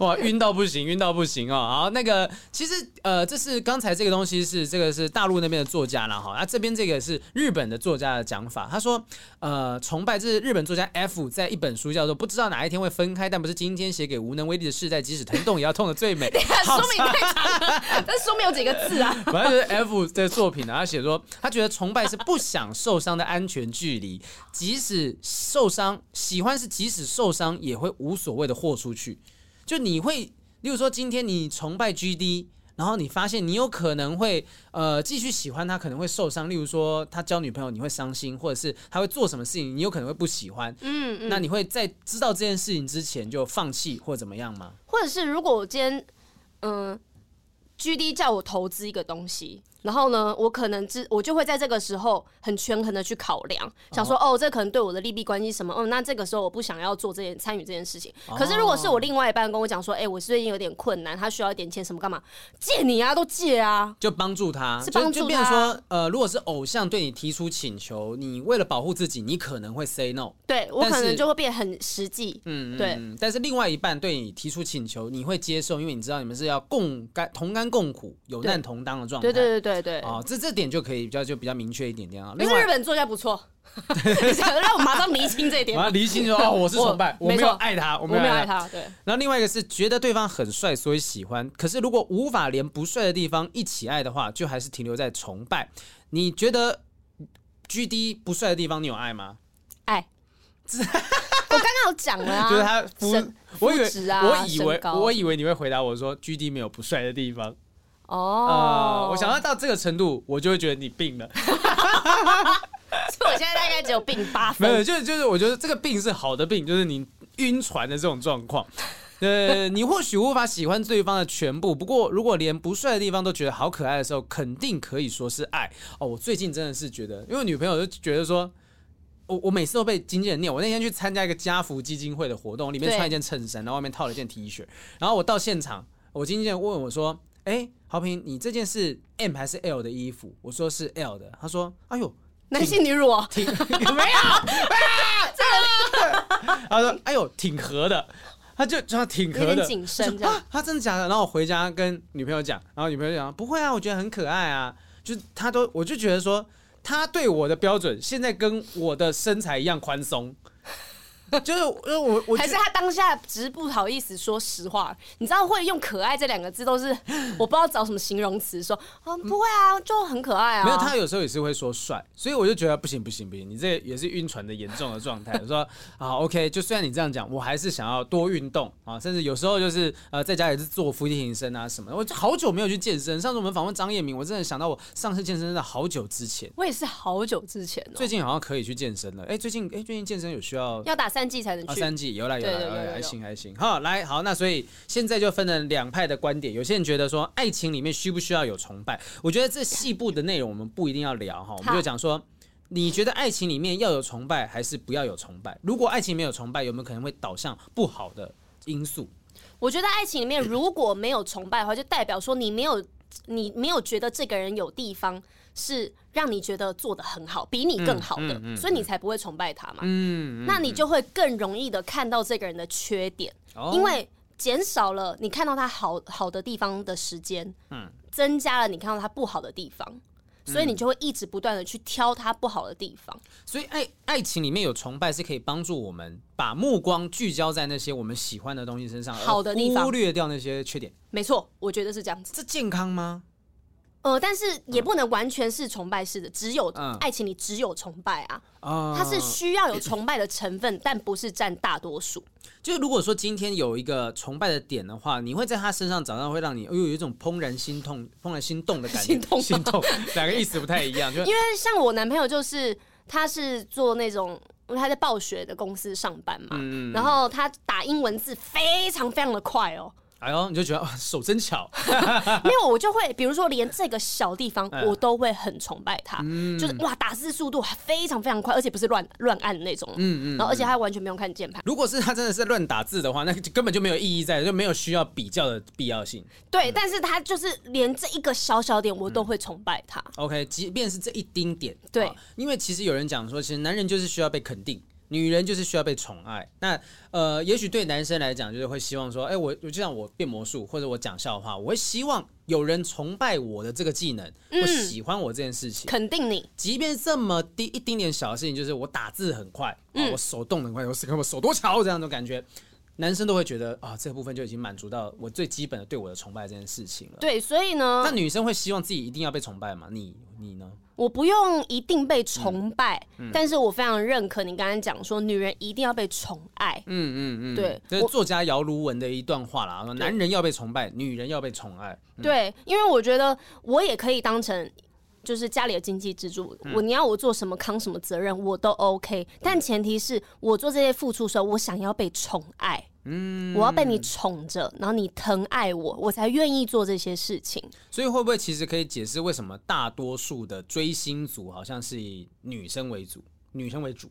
哇，晕到不行，晕到不行哦。好，那个其实呃，这是刚才这个东西是这个是大陆那边的作家了哈。那这边这个是日本的作家的讲法。他说呃，崇拜这是日本作家 F 在一本书叫做《不知道哪一天会分开，但不是今天写给无能为力的世代，即使疼痛也要痛的最美》。<laughs> 书名太长了，<laughs> 但 <laughs> 书名有几个字？啊，反正就是 F 的作品呢，他写说，他觉得崇拜是不想受伤的安全距离，即使受伤，喜欢是即使受伤也会无所谓的豁出去。就你会，例如说今天你崇拜 GD，然后你发现你有可能会呃继续喜欢他，可能会受伤。例如说他交女朋友你会伤心，或者是他会做什么事情你有可能会不喜欢。嗯，嗯，那你会在知道这件事情之前就放弃或怎么样吗？或者是如果我今天嗯。呃 GD 叫我投资一个东西。然后呢，我可能只我就会在这个时候很权衡的去考量，想说哦，这可能对我的利弊关系什么，哦，那这个时候我不想要做这件参与这件事情。可是如果是我另外一半跟我讲说，哎，我最近有点困难，他需要一点钱，什么干嘛？借你啊，都借啊，就帮助他，是帮助他。就变成说，呃，如果是偶像对你提出请求，你为了保护自己，你可能会 say no。对，我可能就会变很实际。嗯，对。但是另外一半对你提出请求，你会接受，因为你知道你们是要共甘同甘共苦、有难同当的状态。对对对对对。哦，这这。这点就可以比较就比较明确一点点啊。因为日本作家不错，想 <laughs> 让我马上厘清这一点。<laughs> 马上厘清说哦，我是崇拜，我，我没有爱他，我没有爱他。对。然后另外一个是觉得对方很帅，所以喜欢。可是如果无法连不帅的地方一起爱的话，就还是停留在崇拜。你觉得 GD 不帅的地方你有爱吗？爱。<laughs> 我刚刚有讲了啊，就是他肤，我以为我以为高我以为你会回答我说 GD 没有不帅的地方。哦、oh. 呃，我想要到这个程度，我就会觉得你病了。<laughs> 所以我现在大概只有病八分。没有，就是就是，我觉得这个病是好的病，就是你晕船的这种状况。<laughs> 呃，你或许无法喜欢对方的全部，不过如果连不帅的地方都觉得好可爱的时候，肯定可以说是爱。哦，我最近真的是觉得，因为女朋友就觉得说，我我每次都被经纪人念。我那天去参加一个家福基金会的活动，里面穿一件衬衫，然后外面套了一件 T 恤，然后我到现场，我经纪人问我说。哎、欸，豪平，你这件是 M 还是 L 的衣服？我说是 L 的。他说：“哎呦，男性女乳 <laughs> 挺有没有？<laughs> 啊，这个。他说：哎呦，挺合的。他就他挺合的，谨慎这样。他真的假的？然后我回家跟女朋友讲，然后女朋友讲不会啊，我觉得很可爱啊。就他都，我就觉得说他对我的标准现在跟我的身材一样宽松。” <laughs> 就是，因为我我还是他当下只是不好意思说实话，你知道会用可爱这两个字都是我不知道找什么形容词说啊，不会啊，就很可爱啊。没有，他有时候也是会说帅，所以我就觉得不行不行不行，你这也是晕船的严重的状态。我说啊，OK，就虽然你这样讲，我还是想要多运动啊，甚至有时候就是呃在家也是做伏地挺身啊什么的。我好久没有去健身，上次我们访问张业明，我真的想到我上次健身真的好久之前。我也是好久之前，最近好像可以去健身了。哎，最近哎最近健身有需要要打三剂才能去。啊，三季有啦有啦有啦，还行还行。好，来好，那所以现在就分了两派的观点。有些人觉得说，爱情里面需不需要有崇拜？我觉得这细部的内容我们不一定要聊哈，我们就讲说，你觉得爱情里面要有崇拜还是不要有崇拜？如果爱情没有崇拜，有没有可能会导向不好的因素？我觉得爱情里面如果没有崇拜的话，就代表说你没有你没有觉得这个人有地方是让你觉得做的很好，比你更好的，嗯嗯嗯、所以你才不会崇拜他嘛。嗯，嗯那你就会更容易的看到这个人的缺点，哦、因为减少了你看到他好好的地方的时间，嗯，增加了你看到他不好的地方。所以你就会一直不断的去挑他不好的地方。嗯、所以爱爱情里面有崇拜，是可以帮助我们把目光聚焦在那些我们喜欢的东西身上，好的地方，忽略掉那些缺点。没错，我觉得是这样子。这健康吗？呃，但是也不能完全是崇拜式的，只有爱情里只有崇拜啊。嗯、它是需要有崇拜的成分，但不是占大多数。就如果说今天有一个崇拜的点的话，你会在他身上找到会让你哎呦有一种怦然心痛、怦然心动的感觉。心痛，两个意思不太一样。就因为像我男朋友就是他是做那种，因为他在暴雪的公司上班嘛，嗯、然后他打英文字非常非常的快哦。哎呦，你就觉得 <laughs> 手真巧，<laughs> 没有我就会，比如说连这个小地方我都会很崇拜他，嗯、就是哇，打字速度非常非常快，而且不是乱乱按的那种，嗯嗯，然后而且他完全不用看键盘。如果是他真的是乱打字的话，那根本就没有意义在，就没有需要比较的必要性。对，嗯、但是他就是连这一个小小点我都会崇拜他。嗯、OK，即便是这一丁点，对，因为其实有人讲说，其实男人就是需要被肯定。女人就是需要被宠爱，那呃，也许对男生来讲，就是会希望说，哎、欸，我就像我变魔术或者我讲笑话，我会希望有人崇拜我的这个技能，我喜欢我这件事情，肯定你。即便这么低一丁点小的事情，就是我打字很快，啊，我手动很快，我看我手多巧这样的感觉，男生都会觉得啊，这个部分就已经满足到我最基本的对我的崇拜这件事情了。对，所以呢，那女生会希望自己一定要被崇拜吗？你你呢？我不用一定被崇拜，嗯嗯、但是我非常认可你刚才讲说，女人一定要被宠爱。嗯嗯嗯，对，这是作家姚卢文的一段话啦，说男人要被崇拜，女人要被宠爱。嗯、对，因为我觉得我也可以当成就是家里的经济支柱，嗯、我你要我做什么扛什么责任我都 OK，但前提是我做这些付出的时候，我想要被宠爱。嗯，我要被你宠着，然后你疼爱我，我才愿意做这些事情。所以会不会其实可以解释为什么大多数的追星族好像是以女生为主，女生为主，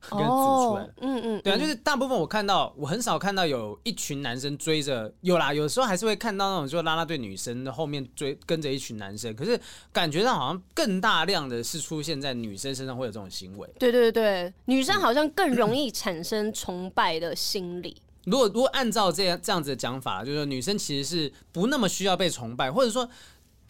<laughs> 跟组出来的？嗯嗯，对啊，就是大部分我看到，我很少看到有一群男生追着，有啦，有时候还是会看到那种就拉拉队女生的后面追跟着一群男生，可是感觉上好像更大量的是出现在女生身上会有这种行为。对对对，女生好像更容易产生崇拜的心理。如果如果按照这样这样子的讲法，就是说女生其实是不那么需要被崇拜，或者说，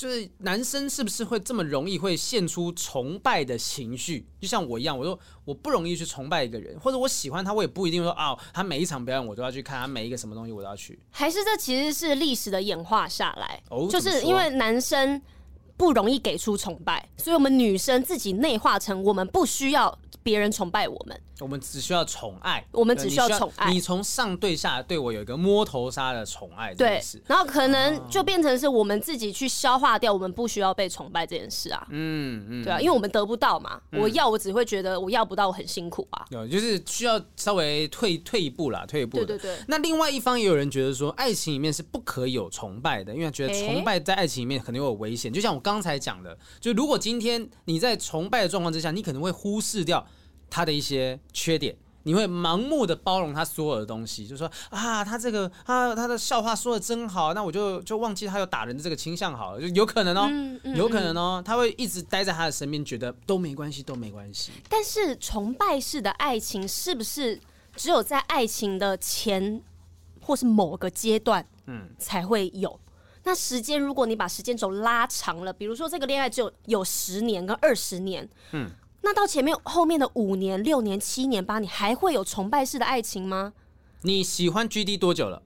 就是男生是不是会这么容易会现出崇拜的情绪？就像我一样，我说我不容易去崇拜一个人，或者我喜欢他，我也不一定说啊、哦，他每一场表演我都要去看，他每一个什么东西我都要去。还是这其实是历史的演化下来，哦、就是因为男生不容易给出崇拜，所以我们女生自己内化成我们不需要别人崇拜我们。我们只需要宠爱，我们只需要宠爱。你从上对下对我有一个摸头杀的宠爱，对，然后可能就变成是我们自己去消化掉，我们不需要被崇拜这件事啊。嗯嗯，对啊，因为我们得不到嘛。我要，我只会觉得我要不到，我很辛苦啊。有，就是需要稍微退退一步啦，退一步。对对对。那另外一方也有人觉得说，爱情里面是不可以有崇拜的，因为觉得崇拜在爱情里面可能有危险。就像我刚才讲的，就如果今天你在崇拜的状况之下，你可能会忽视掉他的一些缺点。你会盲目的包容他所有的东西，就说啊，他这个他他的笑话说的真好，那我就就忘记他有打人的这个倾向好了，就有可能哦，嗯嗯、有可能哦，他会一直待在他的身边，觉得都没关系，都没关系。但是崇拜式的爱情是不是只有在爱情的前或是某个阶段，嗯，才会有？嗯、那时间如果你把时间轴拉长了，比如说这个恋爱只有有十年跟二十年，嗯。那到前面后面的五年、六年、七年、八年，还会有崇拜式的爱情吗？你喜欢 GD 多久了？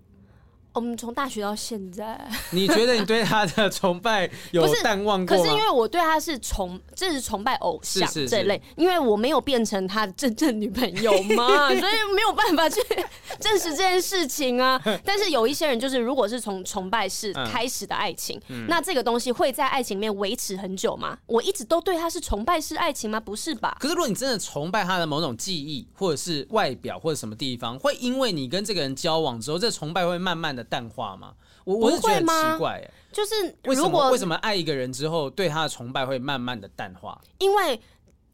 我们从大学到现在，<laughs> 你觉得你对他的崇拜有淡忘过吗？可是因为我对他是崇，这是崇拜偶像这一类，因为我没有变成他的真正女朋友嘛，<laughs> 所以没有办法去证实这件事情啊。<laughs> 但是有一些人就是，如果是从崇拜式开始的爱情，嗯、那这个东西会在爱情里面维持很久吗？我一直都对他是崇拜式爱情吗？不是吧？可是如果你真的崇拜他的某种记忆，或者是外表，或者什么地方，会因为你跟这个人交往之后，这个崇拜会慢慢的。淡化吗？我我是觉得奇怪，哎，就是为什么为什么爱一个人之后，对他的崇拜会慢慢的淡化？因为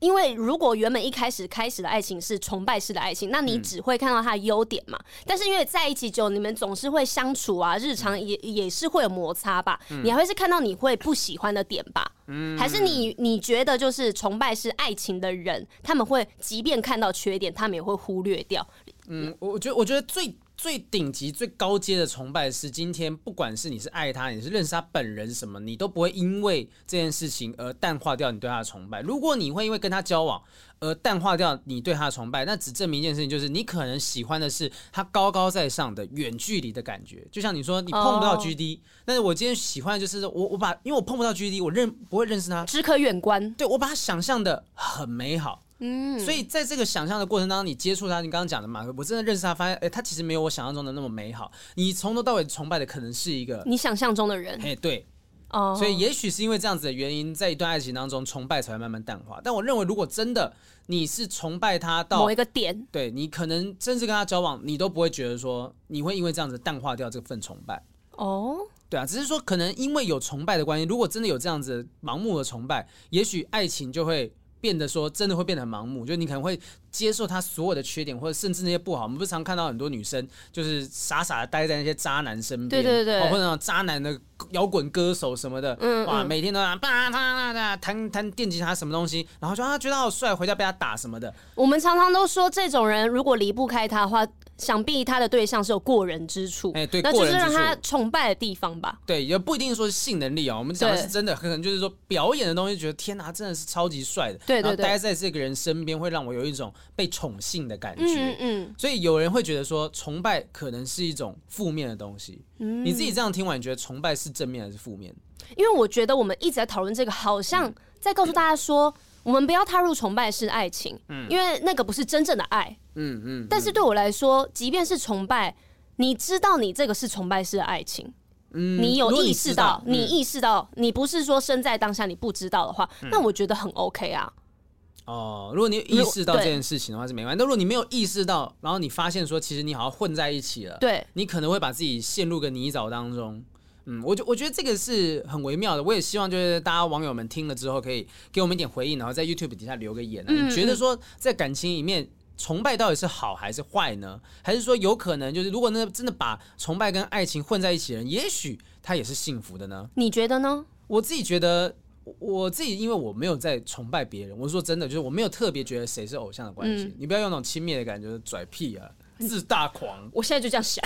因为如果原本一开始开始的爱情是崇拜式的爱情，那你只会看到他的优点嘛。嗯、但是因为在一起久，你们总是会相处啊，日常也也是会有摩擦吧。嗯、你还会是看到你会不喜欢的点吧？嗯，还是你你觉得就是崇拜式爱情的人，他们会即便看到缺点，他们也会忽略掉。嗯，我我觉得我觉得最。最顶级、最高阶的崇拜是，今天不管是你是爱他，你是认识他本人什么，你都不会因为这件事情而淡化掉你对他的崇拜。如果你会因为跟他交往而淡化掉你对他的崇拜，那只证明一件事情，就是你可能喜欢的是他高高在上的远距离的感觉。就像你说，你碰不到 GD，、oh. 但是我今天喜欢的就是我，我把因为我碰不到 GD，我认不会认识他，只可远观。对，我把他想象的很美好。嗯，所以在这个想象的过程当中，你接触他，你刚刚讲的嘛，我真的认识他，发现，哎，他其实没有我想象中的那么美好。你从头到尾崇拜的可能是一个你想象中的人，哎，对，哦，所以也许是因为这样子的原因，在一段爱情当中，崇拜才会慢慢淡化。但我认为，如果真的你是崇拜他到某一个点，对，你可能甚至跟他交往，你都不会觉得说你会因为这样子淡化掉这份崇拜。哦，对啊，只是说可能因为有崇拜的关系，如果真的有这样子盲目的崇拜，也许爱情就会。变得说真的会变得很盲目，就你可能会接受他所有的缺点，或者甚至那些不好。我们不是常看到很多女生就是傻傻的待在那些渣男身边，对对对，或者那种渣男的摇滚歌手什么的，嗯，哇，每天都啊啪啪啪弹弹电吉他什么东西，然后就啊觉得好帅，回家被他打什么的。我们常常都说，这种人如果离不开他的话。想必他的对象是有过人之处，哎，对，那就是让他崇拜的地方吧。对，也不一定说是性能力啊，我们讲的是真的，可能就是说表演的东西，觉得天哪，真的是超级帅的。对对对，待在这个人身边会让我有一种被宠幸的感觉。嗯嗯。所以有人会觉得说，崇拜可能是一种负面的东西。嗯。你自己这样听完，你觉得崇拜是正面还是负面？因为我觉得我们一直在讨论这个，好像在告诉大家说。我们不要踏入崇拜式爱情，嗯，因为那个不是真正的爱，嗯嗯。但是对我来说，即便是崇拜，你知道你这个是崇拜式的爱情，嗯，你有意识到，你意识到，你不是说身在当下你不知道的话，那我觉得很 OK 啊。哦，如果你意识到这件事情的话是没关系，但如果你没有意识到，然后你发现说其实你好像混在一起了，对，你可能会把自己陷入个泥沼当中。嗯，我觉我觉得这个是很微妙的，我也希望就是大家网友们听了之后可以给我们一点回应，然后在 YouTube 底下留个言啊。嗯，你觉得说在感情里面崇拜到底是好还是坏呢？还是说有可能就是如果那真的把崇拜跟爱情混在一起的人，也许他也是幸福的呢？你觉得呢？我自己觉得，我自己因为我没有在崇拜别人，我说真的，就是我没有特别觉得谁是偶像的关系。嗯，你不要用那种轻蔑的感觉，拽屁啊，自大狂。我现在就这样想。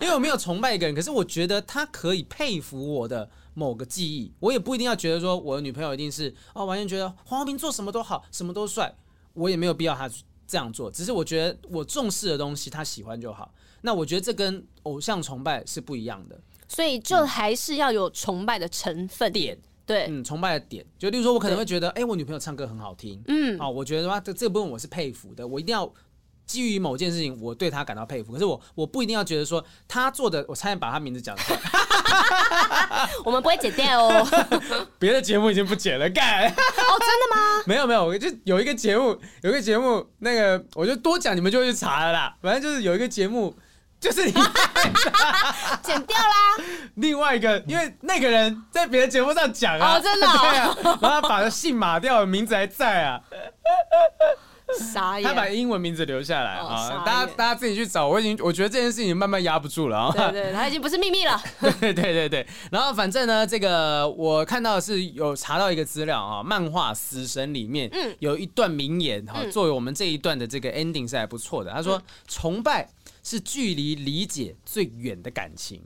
因为我没有崇拜一个人，可是我觉得他可以佩服我的某个记忆。我也不一定要觉得说我的女朋友一定是哦，完全觉得黄豪平做什么都好，什么都帅。我也没有必要他这样做，只是我觉得我重视的东西他喜欢就好。那我觉得这跟偶像崇拜是不一样的，所以就还是要有崇拜的成分点。对，嗯，崇拜的点，就例如说我可能会觉得，哎、欸，我女朋友唱歌很好听，嗯，啊，我觉得的话这这个部分我是佩服的，我一定要。基于某件事情，我对她感到佩服。可是我我不一定要觉得说她做的，我差点把她名字讲出来。<laughs> 我们不会剪掉哦。<laughs> 别的节目已经不剪了，干。哦，真的吗？<laughs> 没有没有，我就有一个节目，有一个节目，那个我就多讲，你们就会去查了啦。反正就是有一个节目，就是你 <laughs> 剪掉啦。另外一个，因为那个人在别的节目上讲啊，哦，真的，哦，对啊，然后他把他姓码掉，名字还在啊。傻眼，他把英文名字留下来啊！大家大家自己去找，我已经我觉得这件事情慢慢压不住了啊！对对，他已经不是秘密了。<laughs> 对对对对，然后反正呢，这个我看到的是有查到一个资料啊，漫画《死神》里面有一段名言哈，作为我们这一段的这个 ending 是还不错的。他说：“崇拜是距离理解最远的感情。”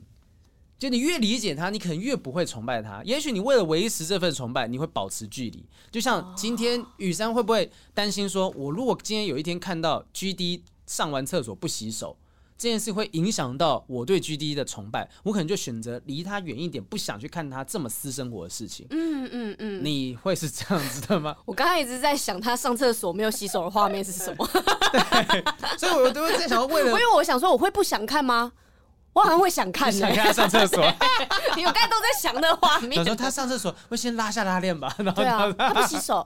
就你越理解他，你可能越不会崇拜他。也许你为了维持这份崇拜，你会保持距离。就像今天雨珊会不会担心说，我如果今天有一天看到 GD 上完厕所不洗手，这件事会影响到我对 GD 的崇拜，我可能就选择离他远一点，不想去看他这么私生活的事情。嗯嗯嗯，你会是这样子的吗？<laughs> 我刚刚一直在想他上厕所没有洗手的画面是什么，<laughs> 对，所以我都会在想，为了，因为我想说，我会不想看吗？我好像会想看，想看他上厕所。<laughs> 你们刚才都在想那画面。我说他上厕所会先拉下拉链吧，然后他不洗手，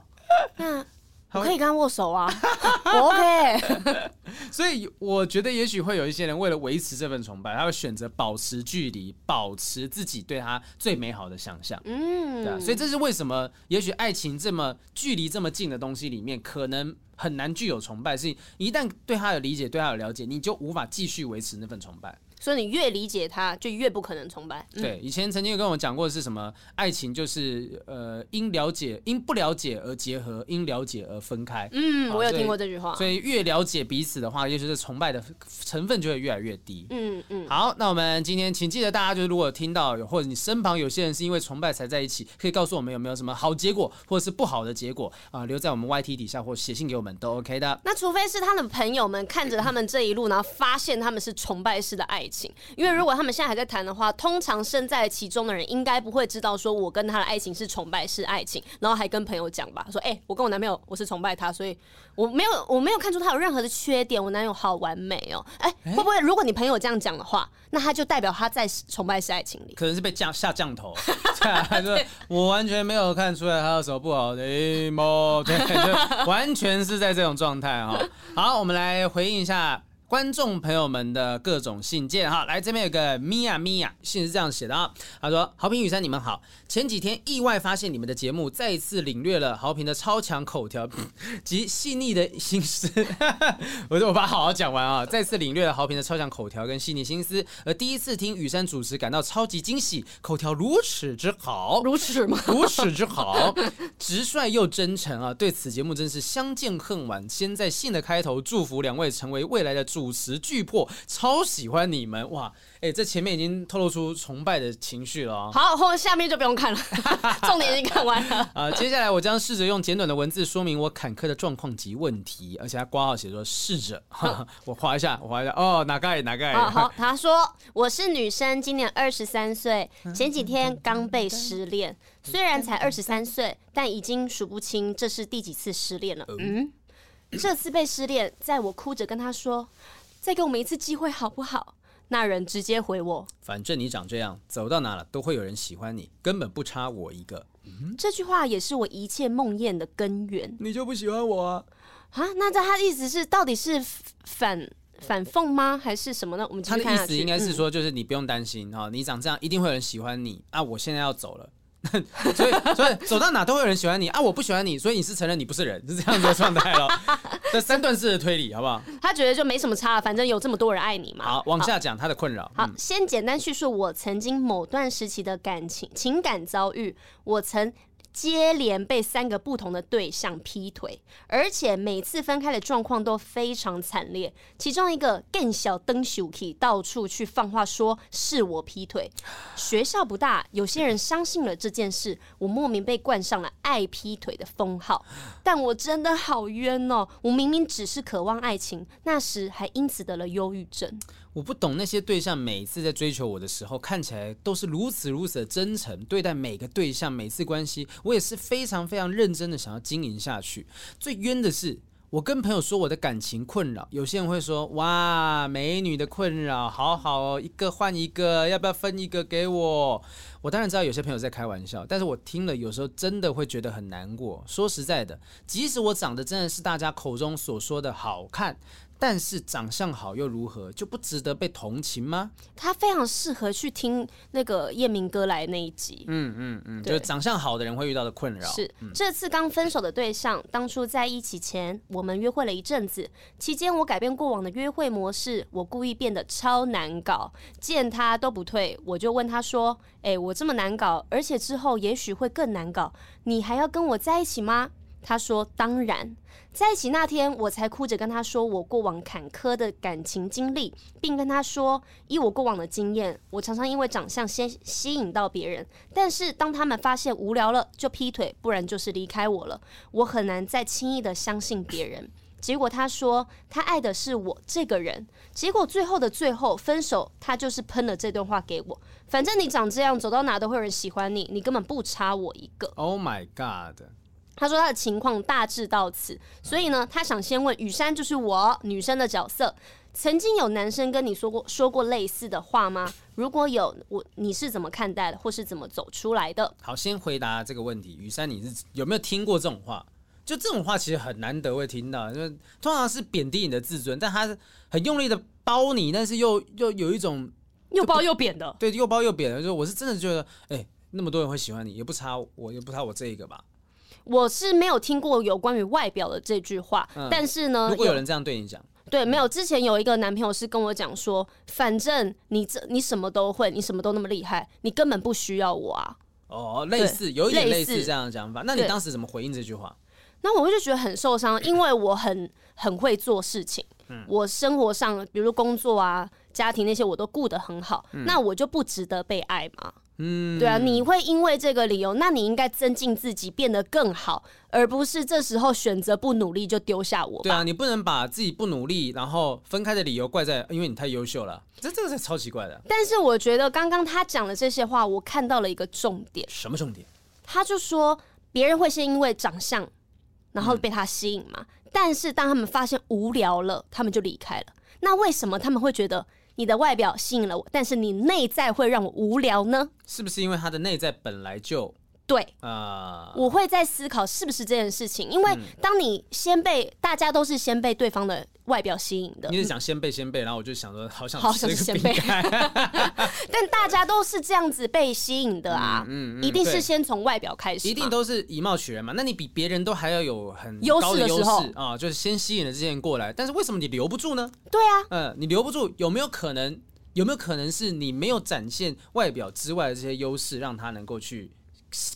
那我可以跟他握手啊，<laughs> 我 OK。<laughs> 所以我觉得，也许会有一些人为了维持这份崇拜，他会选择保持距离，保持自己对他最美好的想象。嗯，对啊。所以这是为什么？也许爱情这么距离这么近的东西里面，可能很难具有崇拜。是，一旦对他有理解，对他有了解，你就无法继续维持那份崇拜。所以你越理解他，就越不可能崇拜。嗯、对，以前曾经有跟我讲过的是什么？爱情就是呃，因了解，因不了解而结合，因了解而分开。嗯，我有听过这句话。所以越了解彼此的话，也就是崇拜的成分就会越来越低。嗯嗯。好，那我们今天请记得大家，就是如果听到有或者你身旁有些人是因为崇拜才在一起，可以告诉我们有没有什么好结果，或者是不好的结果啊、呃，留在我们 YT 底下或写信给我们都 OK 的。那除非是他的朋友们看着他们这一路，然后发现他们是崇拜式的爱情，因为如果他们现在还在谈的话，通常身在其中的人应该不会知道说我跟他的爱情是崇拜式爱情，然后还跟朋友讲吧，说哎、欸，我跟我男朋友我是崇拜他，所以我没有我没有看出他有任何的缺点，我男友好完美哦、喔，哎、欸，会不会如果你朋友这样讲的话，那他就代表他在崇拜式爱情里，可能是被降下降头，<laughs> 对，<laughs> 我完全没有看出来他有什么不好的对，就完全是在这种状态哈。好，我们来回应一下。观众朋友们的各种信件哈，来这边有个米娅米娅，信是这样写的啊，他说：豪平雨山你们好，前几天意外发现你们的节目再一次领略了豪平的超强口条 <laughs> 及细腻的心思，<laughs> 我说我把它好好讲完啊，再次领略了豪平的超强口条跟细腻心思，而第一次听雨山主持感到超级惊喜，口条如此之好，如此吗？如此之好，<laughs> 直率又真诚啊，对此节目真是相见恨晚。先在信的开头祝福两位成为未来的主。主持巨破，超喜欢你们哇！哎、欸，这前面已经透露出崇拜的情绪了哦。好，后下面就不用看了，<laughs> 重点已经看完了。啊、<laughs> 呃，接下来我将试着用简短的文字说明我坎坷的状况及问题，而且他挂号写说试着。我划一下，我划一下。哦，哪个哪个？好，<laughs> 他说我是女生，今年二十三岁，前几天刚被失恋，虽然才二十三岁，但已经数不清这是第几次失恋了。嗯。这次被失恋，在我哭着跟他说：“再给我们一次机会好不好？”那人直接回我：“反正你长这样，走到哪了都会有人喜欢你，根本不差我一个。”这句话也是我一切梦魇的根源。你就不喜欢我啊？啊？那这他的意思是到底是反反讽吗？还是什么呢？我们他的意思应该是说，就是你不用担心啊，你长这样一定会有人喜欢你啊！我现在要走了。所以，<laughs> 所以走到哪都会有人喜欢你啊！我不喜欢你，所以你是承认你不是人，是这样子的状态咯。<laughs> 这三段式的推理，好不好？他觉得就没什么差，反正有这么多人爱你嘛。好，往下讲他的困扰。好，嗯、先简单叙述我曾经某段时期的感情情感遭遇。我曾。接连被三个不同的对象劈腿，而且每次分开的状况都非常惨烈。其中一个更小灯秀气，到处去放话说是我劈腿。学校不大，有些人相信了这件事，我莫名被冠上了爱劈腿的封号。但我真的好冤哦！我明明只是渴望爱情，那时还因此得了忧郁症。我不懂那些对象每次在追求我的时候，看起来都是如此如此的真诚，对待每个对象、每次关系，我也是非常非常认真的想要经营下去。最冤的是，我跟朋友说我的感情困扰，有些人会说：“哇，美女的困扰，好好哦，一个换一个，要不要分一个给我？”我当然知道有些朋友在开玩笑，但是我听了有时候真的会觉得很难过。说实在的，即使我长得真的是大家口中所说的好看。但是长相好又如何，就不值得被同情吗？他非常适合去听那个叶明哥来那一集。嗯嗯嗯，就是长相好的人会遇到的困扰。是、嗯、这次刚分手的对象，当初在一起前，我们约会了一阵子，期间我改变过往的约会模式，我故意变得超难搞，见他都不退，我就问他说：“哎、我这么难搞，而且之后也许会更难搞，你还要跟我在一起吗？”他说：“当然。”在一起那天，我才哭着跟他说我过往坎坷的感情经历，并跟他说，以我过往的经验，我常常因为长相先吸引到别人，但是当他们发现无聊了，就劈腿，不然就是离开我了。我很难再轻易的相信别人。结果他说他爱的是我这个人，结果最后的最后分手，他就是喷了这段话给我。反正你长这样，走到哪都会有人喜欢你，你根本不差我一个。Oh my God！他说他的情况大致到此，所以呢，他想先问雨珊，就是我女生的角色，曾经有男生跟你说过说过类似的话吗？如果有，我你是怎么看待的，或是怎么走出来的？好，先回答这个问题，雨珊，你是有没有听过这种话？就这种话其实很难得会听到，就通常是贬低你的自尊，但他很用力的包你，但是又又有一种又包又贬的，对，又包又贬的。就我是真的觉得，哎、欸，那么多人会喜欢你，也不差我，也不差我这一个吧。我是没有听过有关于外表的这句话，嗯、但是呢，如果有人这样对你讲，对，没有。之前有一个男朋友是跟我讲说，反正你这你什么都会，你什么都那么厉害，你根本不需要我啊。哦，类似有一点类似这样的讲法。那你当时怎么回应这句话？那我就觉得很受伤，因为我很很会做事情，嗯、我生活上比如工作啊、家庭那些我都顾得很好，嗯、那我就不值得被爱吗？嗯，对啊，你会因为这个理由，那你应该增进自己，变得更好，而不是这时候选择不努力就丢下我。对啊，你不能把自己不努力然后分开的理由怪在因为你太优秀了，这这个是超奇怪的。但是我觉得刚刚他讲的这些话，我看到了一个重点。什么重点？他就说别人会先因为长相。然后被他吸引嘛，嗯、但是当他们发现无聊了，他们就离开了。那为什么他们会觉得你的外表吸引了我，但是你内在会让我无聊呢？是不是因为他的内在本来就？对啊，我会在思考是不是这件事情，因为当你先被大家都是先被对方的外表吸引的，你是讲先被先被，然后我就想说好想好想先被，<laughs> 但大家都是这样子被吸引的啊，嗯，一定是先从外表开始，一定都是以貌取人嘛。那你比别人都还要有很优势的优势啊，就是先吸引了这些人过来，但是为什么你留不住呢？对啊，嗯，你留不住，有没有可能？有没有可能是你没有展现外表之外的这些优势，让他能够去？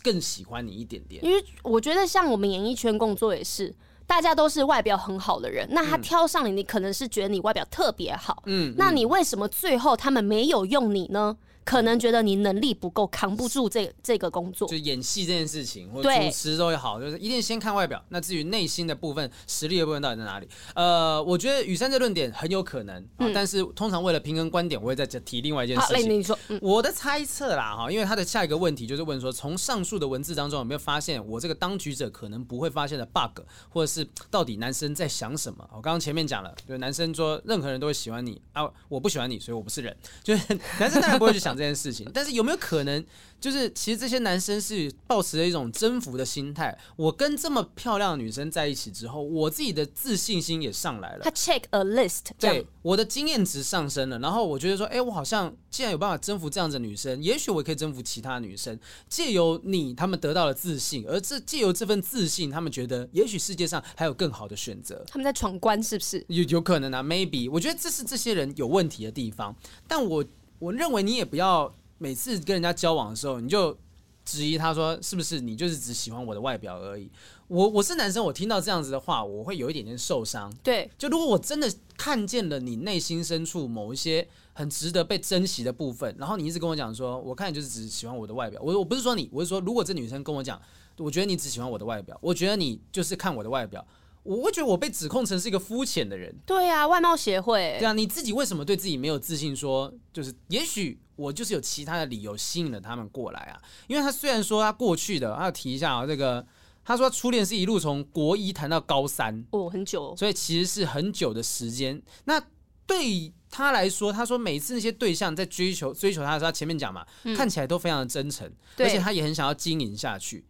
更喜欢你一点点，因为我觉得像我们演艺圈工作也是，大家都是外表很好的人，那他挑上你，你可能是觉得你外表特别好，嗯，那你为什么最后他们没有用你呢？可能觉得你能力不够，扛不住这这个工作。就演戏这件事情，或者主持都会好，就是一定先看外表。那至于内心的部分，实力的部分到底在哪里？呃，我觉得雨珊这论点很有可能，嗯、但是通常为了平衡观点，我会再提另外一件事情。你说，嗯、我的猜测啦，哈，因为他的下一个问题就是问说，从上述的文字当中有没有发现我这个当局者可能不会发现的 bug，或者是到底男生在想什么？我刚刚前面讲了，就是男生说任何人都会喜欢你啊，我不喜欢你，所以我不是人。就是男生当然不会去想。这件事情，但是有没有可能，就是其实这些男生是抱持着一种征服的心态。我跟这么漂亮的女生在一起之后，我自己的自信心也上来了。他 check a list，对，我的经验值上升了。然后我觉得说，哎，我好像既然有办法征服这样子的女生，也许我可以征服其他女生。借由你，他们得到了自信，而这借由这份自信，他们觉得也许世界上还有更好的选择。他们在闯关，是不是？有有可能啊，maybe。我觉得这是这些人有问题的地方，但我。我认为你也不要每次跟人家交往的时候，你就质疑他说是不是你就是只喜欢我的外表而已。我我是男生，我听到这样子的话，我会有一点点受伤。对，就如果我真的看见了你内心深处某一些很值得被珍惜的部分，然后你一直跟我讲说，我看你就是只喜欢我的外表。我我不是说你，我是说如果这女生跟我讲，我觉得你只喜欢我的外表，我觉得你就是看我的外表。我会觉得我被指控成是一个肤浅的人。对啊，外貌协会。对啊，你自己为什么对自己没有自信说？说就是，也许我就是有其他的理由吸引了他们过来啊。因为他虽然说他过去的，他要提一下啊，这个他说初恋是一路从国一谈到高三，哦，很久，所以其实是很久的时间。那对他来说，他说每次那些对象在追求追求他的时候，他前面讲嘛，嗯、看起来都非常的真诚，而且他也很想要经营下去，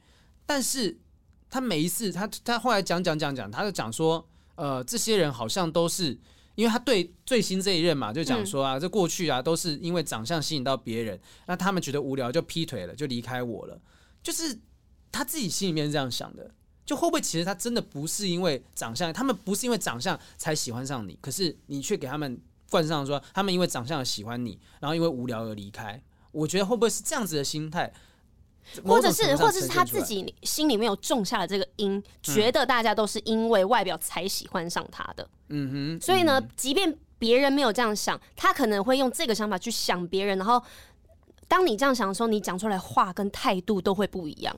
但是。他每一次，他他后来讲讲讲讲，他就讲说，呃，这些人好像都是，因为他对最新这一任嘛，就讲说啊，这过去啊都是因为长相吸引到别人，那他们觉得无聊就劈腿了，就离开我了，就是他自己心里面是这样想的，就会不会其实他真的不是因为长相，他们不是因为长相才喜欢上你，可是你却给他们冠上说他们因为长相而喜欢你，然后因为无聊而离开，我觉得会不会是这样子的心态？或者是，或者是他自己心里面有种下了这个因，嗯、觉得大家都是因为外表才喜欢上他的。嗯哼。所以呢，嗯、即便别人没有这样想，他可能会用这个想法去想别人。然后，当你这样想的时候，你讲出来话跟态度都会不一样。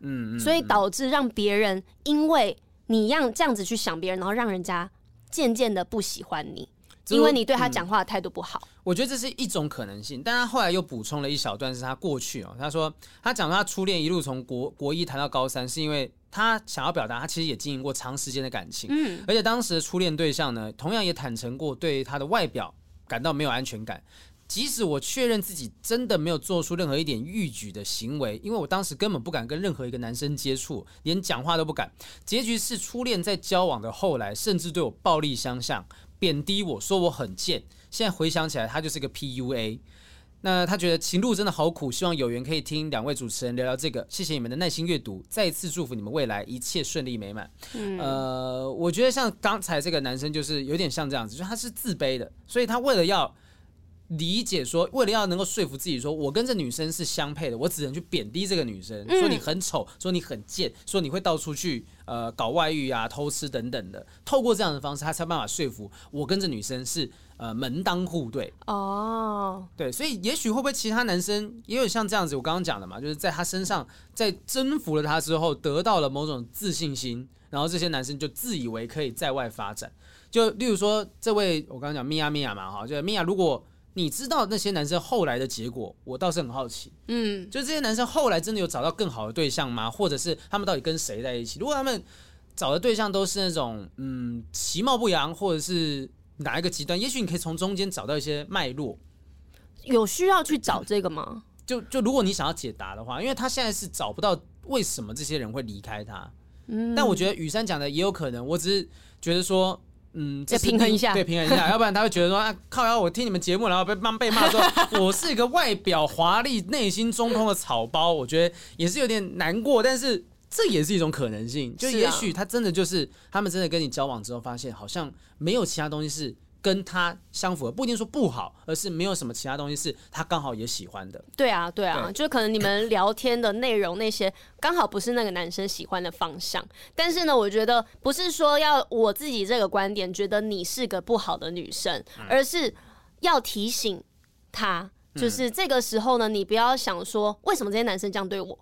嗯，嗯。所以导致让别人因为你让这样子去想别人，然后让人家渐渐的不喜欢你。因为你对他讲话的态度不好，嗯，我觉得这是一种可能性。但他后来又补充了一小段，是他过去哦，他说他讲他初恋一路从国国一谈到高三，是因为他想要表达他其实也经营过长时间的感情，嗯，而且当时的初恋对象呢，同样也坦诚过对他的外表感到没有安全感。即使我确认自己真的没有做出任何一点逾矩的行为，因为我当时根本不敢跟任何一个男生接触，连讲话都不敢。结局是初恋在交往的后来，甚至对我暴力相向，贬低我说我很贱。现在回想起来，他就是个 PUA。那他觉得情路真的好苦，希望有缘可以听两位主持人聊聊这个。谢谢你们的耐心阅读，再一次祝福你们未来一切顺利美满。嗯、呃，我觉得像刚才这个男生就是有点像这样子，就他是自卑的，所以他为了要理解说，为了要能够说服自己说，我跟这女生是相配的，我只能去贬低这个女生，说你很丑，说你很贱，说你会到处去呃搞外遇啊、偷吃等等的。透过这样的方式，他才有办法说服我跟这女生是。呃，门当户对哦，对，所以也许会不会其他男生也有像这样子，我刚刚讲的嘛，就是在他身上，在征服了他之后，得到了某种自信心，然后这些男生就自以为可以在外发展。就例如说，这位我刚刚讲米娅米娅嘛，哈，就米娅，如果你知道那些男生后来的结果，我倒是很好奇，嗯，就这些男生后来真的有找到更好的对象吗？或者是他们到底跟谁在一起？如果他们找的对象都是那种嗯其貌不扬，或者是。哪一个极端？也许你可以从中间找到一些脉络。有需要去找这个吗？就就如果你想要解答的话，因为他现在是找不到为什么这些人会离开他。嗯，但我觉得雨珊讲的也有可能。我只是觉得说，嗯，再平衡一下，对，平衡一下，要不然他会觉得说，啊，靠呀，我听你们节目，然后被骂被骂说我是一个外表华丽、内心中空的草包，我觉得也是有点难过，但是。这也是一种可能性，就也许他真的就是他们真的跟你交往之后，发现好像没有其他东西是跟他相符合，不一定说不好，而是没有什么其他东西是他刚好也喜欢的。对啊，对啊，对就可能你们聊天的内容那些刚好不是那个男生喜欢的方向。但是呢，我觉得不是说要我自己这个观点觉得你是个不好的女生，而是要提醒他，就是这个时候呢，你不要想说为什么这些男生这样对我。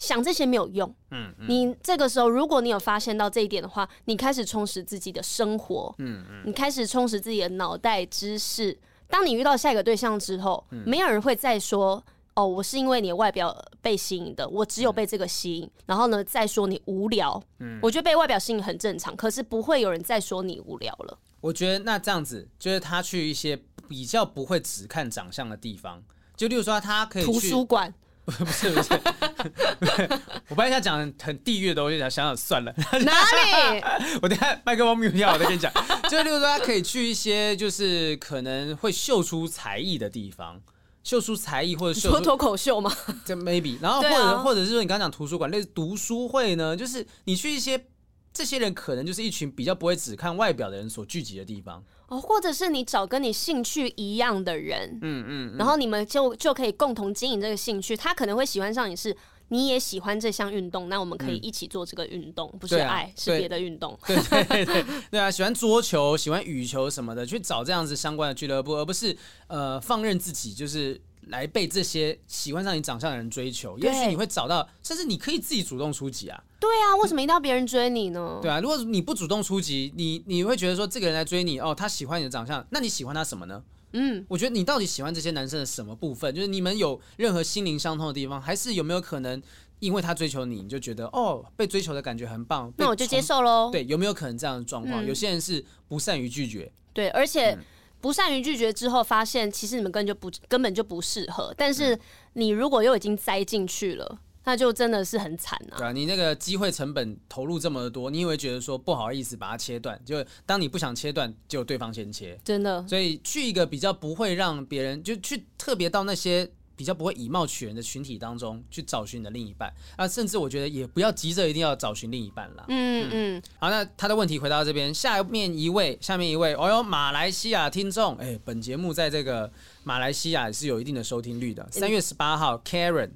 想这些没有用。嗯，嗯，你这个时候，如果你有发现到这一点的话，你开始充实自己的生活。嗯嗯，你开始充实自己的脑袋知识。当你遇到下一个对象之后，嗯，没有人会再说：“哦，我是因为你的外表被吸引的。”我只有被这个吸引。然后呢，再说你无聊。嗯，我觉得被外表吸引很正常，可是不会有人再说你无聊了。我觉得那这样子，就是他去一些比较不会只看长相的地方，就例如说他可以去图书馆。不 <laughs> 是不是，<laughs> 我本来想讲很地狱的东西，想想算了。哪里？<laughs> 我等下麦克风没有掉，我再跟你讲。<laughs> 就例如说，他可以去一些就是可能会秀出才艺的地方，秀出才艺或者秀出脱口秀吗？这 maybe。然后或者、啊、或者是说，你刚刚讲图书馆类似读书会呢，就是你去一些这些人可能就是一群比较不会只看外表的人所聚集的地方。哦，或者是你找跟你兴趣一样的人，嗯嗯，然后你们就就可以共同经营这个兴趣。他可能会喜欢上你是，你也喜欢这项运动，那我们可以一起做这个运动，不是爱，是别的运动。<laughs> 对对对对，对啊，喜欢桌球、喜欢羽球什么的，去找这样子相关的俱乐部，而不是呃放任自己就是。来被这些喜欢上你长相的人追求，也许你会找到，甚至你可以自己主动出击啊。对啊，为什么一定要别人追你呢？对啊，如果你不主动出击，你你会觉得说这个人来追你哦，他喜欢你的长相，那你喜欢他什么呢？嗯，我觉得你到底喜欢这些男生的什么部分？就是你们有任何心灵相通的地方，还是有没有可能因为他追求你，你就觉得哦，被追求的感觉很棒，那我就接受喽。对，有没有可能这样的状况？嗯，有些人是不善于拒绝，对，而且。嗯不善于拒绝之后，发现其实你们根本就不根本就不适合。但是你如果又已经栽进去了，那就真的是很惨啊！对啊，你那个机会成本投入这么多，你以为觉得说不好意思把它切断，就当你不想切断，就对方先切。真的，所以去一个比较不会让别人就去特别到那些。比较不会以貌取人的群体当中去找寻你的另一半啊，甚至我觉得也不要急着一定要找寻另一半啦。嗯嗯。好，那他的问题回到这边，下面一位，下面一位，哦哟，马来西亚听众，哎，本节目在这个马来西亚是有一定的收听率的。三月十八号，Karen。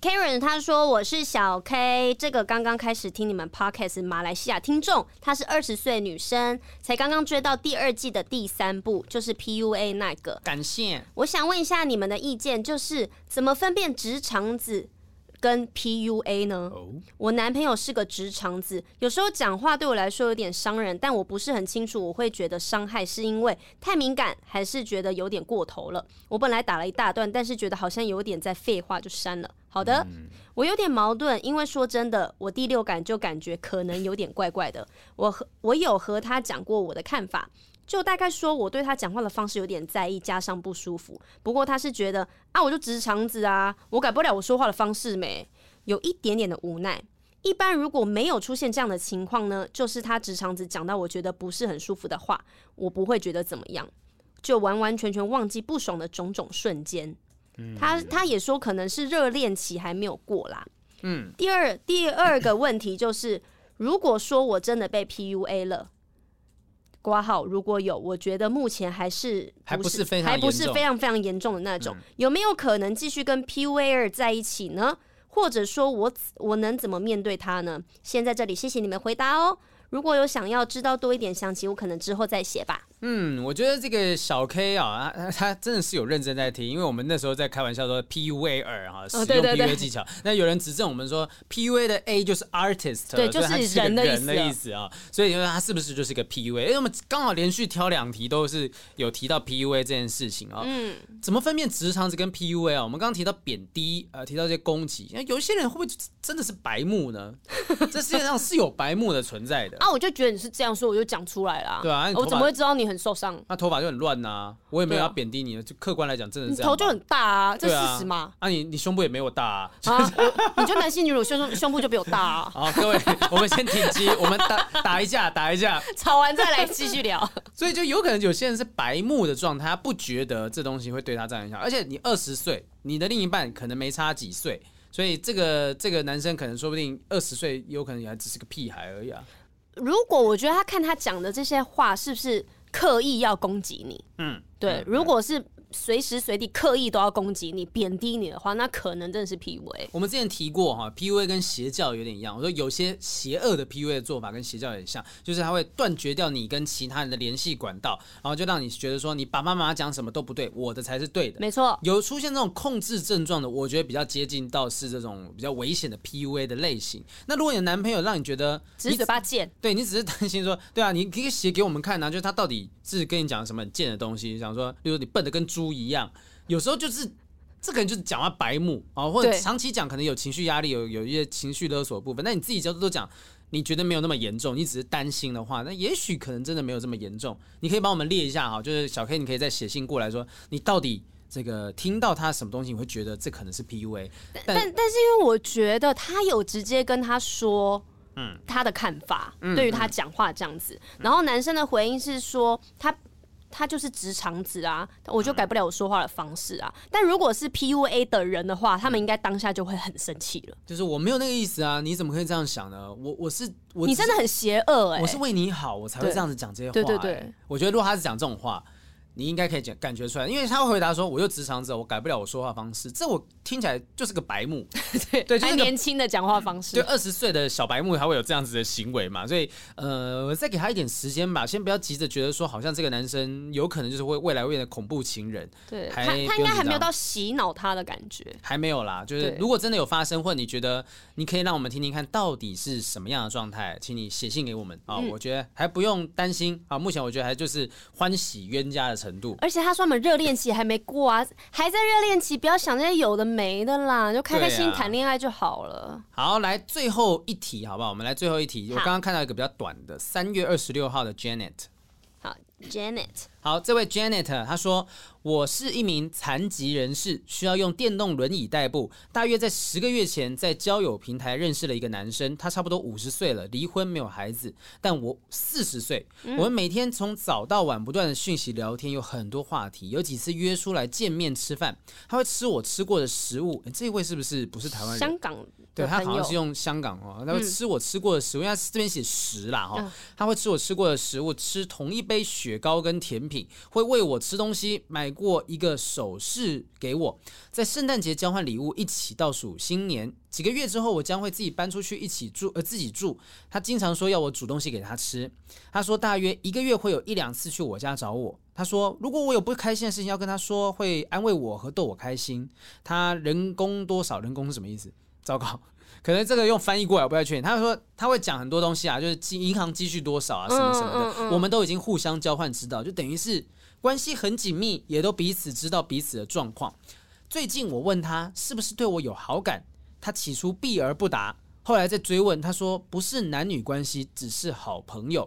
Karen 他说，我是小 K，这个刚刚开始听你们 Podcast 马来西亚听众，她是二十岁女生，才刚刚追到第二季的第三部，就是 PUA 那个。感谢。我想问一下你们的意见，就是怎么分辨直肠子跟 PUA 呢？Oh. 我男朋友是个直肠子，有时候讲话对我来说有点伤人，但我不是很清楚，我会觉得伤害是因为太敏感，还是觉得有点过头了？我本来打了一大段，但是觉得好像有点在废话，就删了。好的，我有点矛盾，因为说真的，我第六感就感觉可能有点怪怪的。我和我有和他讲过我的看法。就大概说我对他讲话的方式有点在意，加上不舒服。不过他是觉得啊，我就直肠子啊，我改不了我说话的方式没，有一点点的无奈。一般如果没有出现这样的情况呢，就是他直肠子讲到我觉得不是很舒服的话，我不会觉得怎么样，就完完全全忘记不爽的种种瞬间。嗯，他他也说可能是热恋期还没有过啦。嗯，第二第二个问题就是，如果说我真的被 PUA 了，挂号如果有，我觉得目前还是还不是非常还不是非常非常严重的那种，嗯，有没有可能继续跟 PUA 在一起呢？或者说我我能怎么面对他呢？先在这里谢谢你们回答哦。如果有想要知道多一点详情，我可能之后再写吧。嗯，我觉得这个小 K 啊，他他真的是有认真在听，因为我们那时候在开玩笑说 PUA 二哈，使用 PUA 技巧。那、哦、有人指正我们说 PUA 的 A 就是 artist，对，就是人的意思啊。所以你说他是不是就是一个 PUA？因为我们刚好连续挑两题都是有提到 PUA 这件事情啊。嗯，怎么分辨直肠子跟 PUA 啊？我们刚刚提到贬低，呃，提到一些攻击，那有一些人会不会真的是白目呢？这世界上是有白目的存在的 <laughs> 啊！我就觉得你是这样说，我就讲出来了。对啊，我怎么会知道你很受伤？那头发就很乱呐、啊，我也没有要贬低你，就客观来讲，真的是这样。头就很大啊，这是事实嘛？啊，你你胸部也没我大啊，啊你就男性女乳胸胸胸部就比我大啊。<laughs> 好，各位，我们先停机，<laughs> 我们打打一架，打一架，吵完再来继续聊。<laughs> 所以就有可能有些人是白目的状态，他不觉得这东西会对他造成影响，而且你二十岁，你的另一半可能没差几岁，所以这个这个男生可能说不定二十岁，有可能也还只是个屁孩而已啊。如果我觉得他看他讲的这些话是不是刻意要攻击你？嗯，对，如果是。随时随地刻意都要攻击你、贬低你的话，那可能真的是 PUA。我们之前提过哈，PUA 跟邪教有点一样。我说有些邪恶的 PUA 的做法跟邪教有点像，就是他会断绝掉你跟其他人的联系管道，然后就让你觉得说你爸爸妈妈讲什么都不对，我的才是对的。没错，有出现这种控制症状的，我觉得比较接近到是这种比较危险的 PUA 的类型。那如果你的男朋友让你觉得你只是嘴巴贱，对你只是担心说，对啊，你可以写给我们看啊，就是他到底是跟你讲什么很贱的东西，想说，比如说你笨的跟猪。猪一样，有时候就是这个人就是讲话白目啊，或者长期讲可能有情绪压力，有有一些情绪勒索的部分。那你自己角度都讲，你觉得没有那么严重，你只是担心的话，那也许可能真的没有这么严重。你可以帮我们列一下哈，就是小 K，你可以再写信过来说，你到底这个听到他什么东西，你会觉得这可能是 PUA。但但，但是因为我觉得他有直接跟他说，嗯，他的看法，嗯，对于他讲话这样子，嗯，然后男生的回应是说他。他就是直肠子啊，我就改不了我说话的方式啊。但如果是 PUA 的人的话，他们应该当下就会很生气了。就是我没有那个意思啊，你怎么可以这样想呢？我我是我，你真的很邪恶哎、欸！我是为你好，我才会这样子讲这些话、欸。对对对，我觉得如果他是讲这种话。你应该可以感感觉出来，因为他会回答说：“我又直肠子，我改不了我说话方式。”这我听起来就是个白目，<laughs> 对对，就是年轻的讲话方式。对，二十岁的小白目，他会有这样子的行为嘛？所以，呃，我再给他一点时间吧，先不要急着觉得说，好像这个男生有可能就是会未来会变成恐怖情人。对，他他应该还没有到洗脑他的感觉，还没有啦。就是如果真的有发生，或者你觉得你可以让我们听听看到底是什么样的状态，请你写信给我们啊、嗯。我觉得还不用担心啊。目前我觉得还就是欢喜冤家的程度，而且他说。他们热恋期还没过啊，还在热恋期，不要想那些有的没的啦，就开开心谈恋爱就好了。啊、好，来最后一题，好不好？我们来最后一题。我刚刚看到一个比较短的，三月二十六号的 Janet。好，Janet。好，这位 Janet，他说。我是一名残疾人士，需要用电动轮椅代步。大约在十个月前，在交友平台认识了一个男生，他差不多五十岁了，离婚没有孩子，但我四十岁。我们每天从早到晚不断的讯息聊天，有很多话题，有几次约出来见面吃饭，他会吃我吃过的食物。欸、这位是不是不是台湾人？香港，对，他好像是用香港哦，他会吃我吃过的食物，因为他这边写食啦哈，他会吃我吃过的食物，吃同一杯雪糕跟甜品，会喂我吃东西，买。过一个首饰给我，在圣诞节交换礼物，一起倒数新年。几个月之后，我将会自己搬出去一起住，呃，自己住。他经常说要我煮东西给他吃。他说大约一个月会有一两次去我家找我。他说如果我有不开心的事情要跟他说，会安慰我和逗我开心。他人工多少？人工是什么意思？糟糕，<laughs> 可能这个用翻译过来我不太确定。他说他会讲很多东西啊，就是积银行积蓄多少啊，什么什么的，嗯嗯嗯，我们都已经互相交换知道，就等于是。关系很紧密，也都彼此知道彼此的状况。最近我问他是不是对我有好感，他起初避而不答，后来再追问，他说不是男女关系，只是好朋友。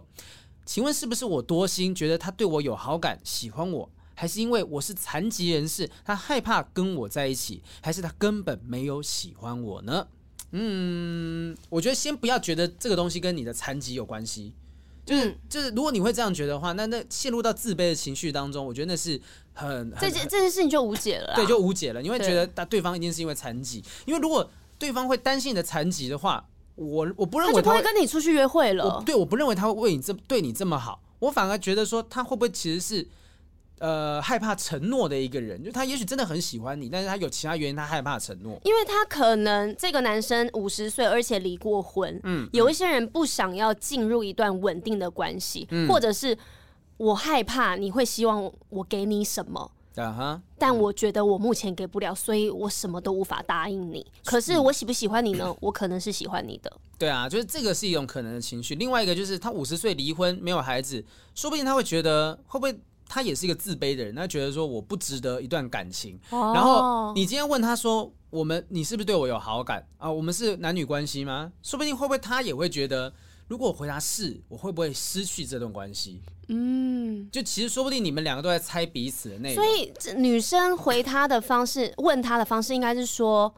请问是不是我多心，觉得他对我有好感，喜欢我，还是因为我是残疾人士，他害怕跟我在一起，还是他根本没有喜欢我呢？嗯，我觉得先不要觉得这个东西跟你的残疾有关系，就是、嗯、就是，如果你会这样觉得的话，那那陷入到自卑的情绪当中，我觉得那是很，很这件这件事情就无解了，对，就无解了。你会觉得他对方一定是因为残疾，因为如果对方会担心你的残疾的话。我我不认为他会，他就不会跟你出去约会了。对，我不认为他会为你这对你这么好。我反而觉得说他会不会其实是呃害怕承诺的一个人，就他也许真的很喜欢你，但是他有其他原因他害怕承诺。因为他可能这个男生五十岁，而且离过婚。嗯，有一些人不想要进入一段稳定的关系，嗯，或者是我害怕你会希望我给你什么。啊哈！但我觉得我目前给不了，所以我什么都无法答应你。可是我喜不喜欢你呢？我可能是喜欢你的。对啊，就是这个是一种可能的情绪。另外一个就是他五十岁离婚没有孩子，说不定他会觉得会不会他也是一个自卑的人？他觉得说我不值得一段感情。哦。然后你今天问他说，我们你是不是对我有好感啊？我们是男女关系吗？说不定会不会他也会觉得。如果我回答是，我会不会失去这段关系？嗯，就其实说不定你们两个都在猜彼此的内容。所以女生回他的方式，问他的方式应该是说：“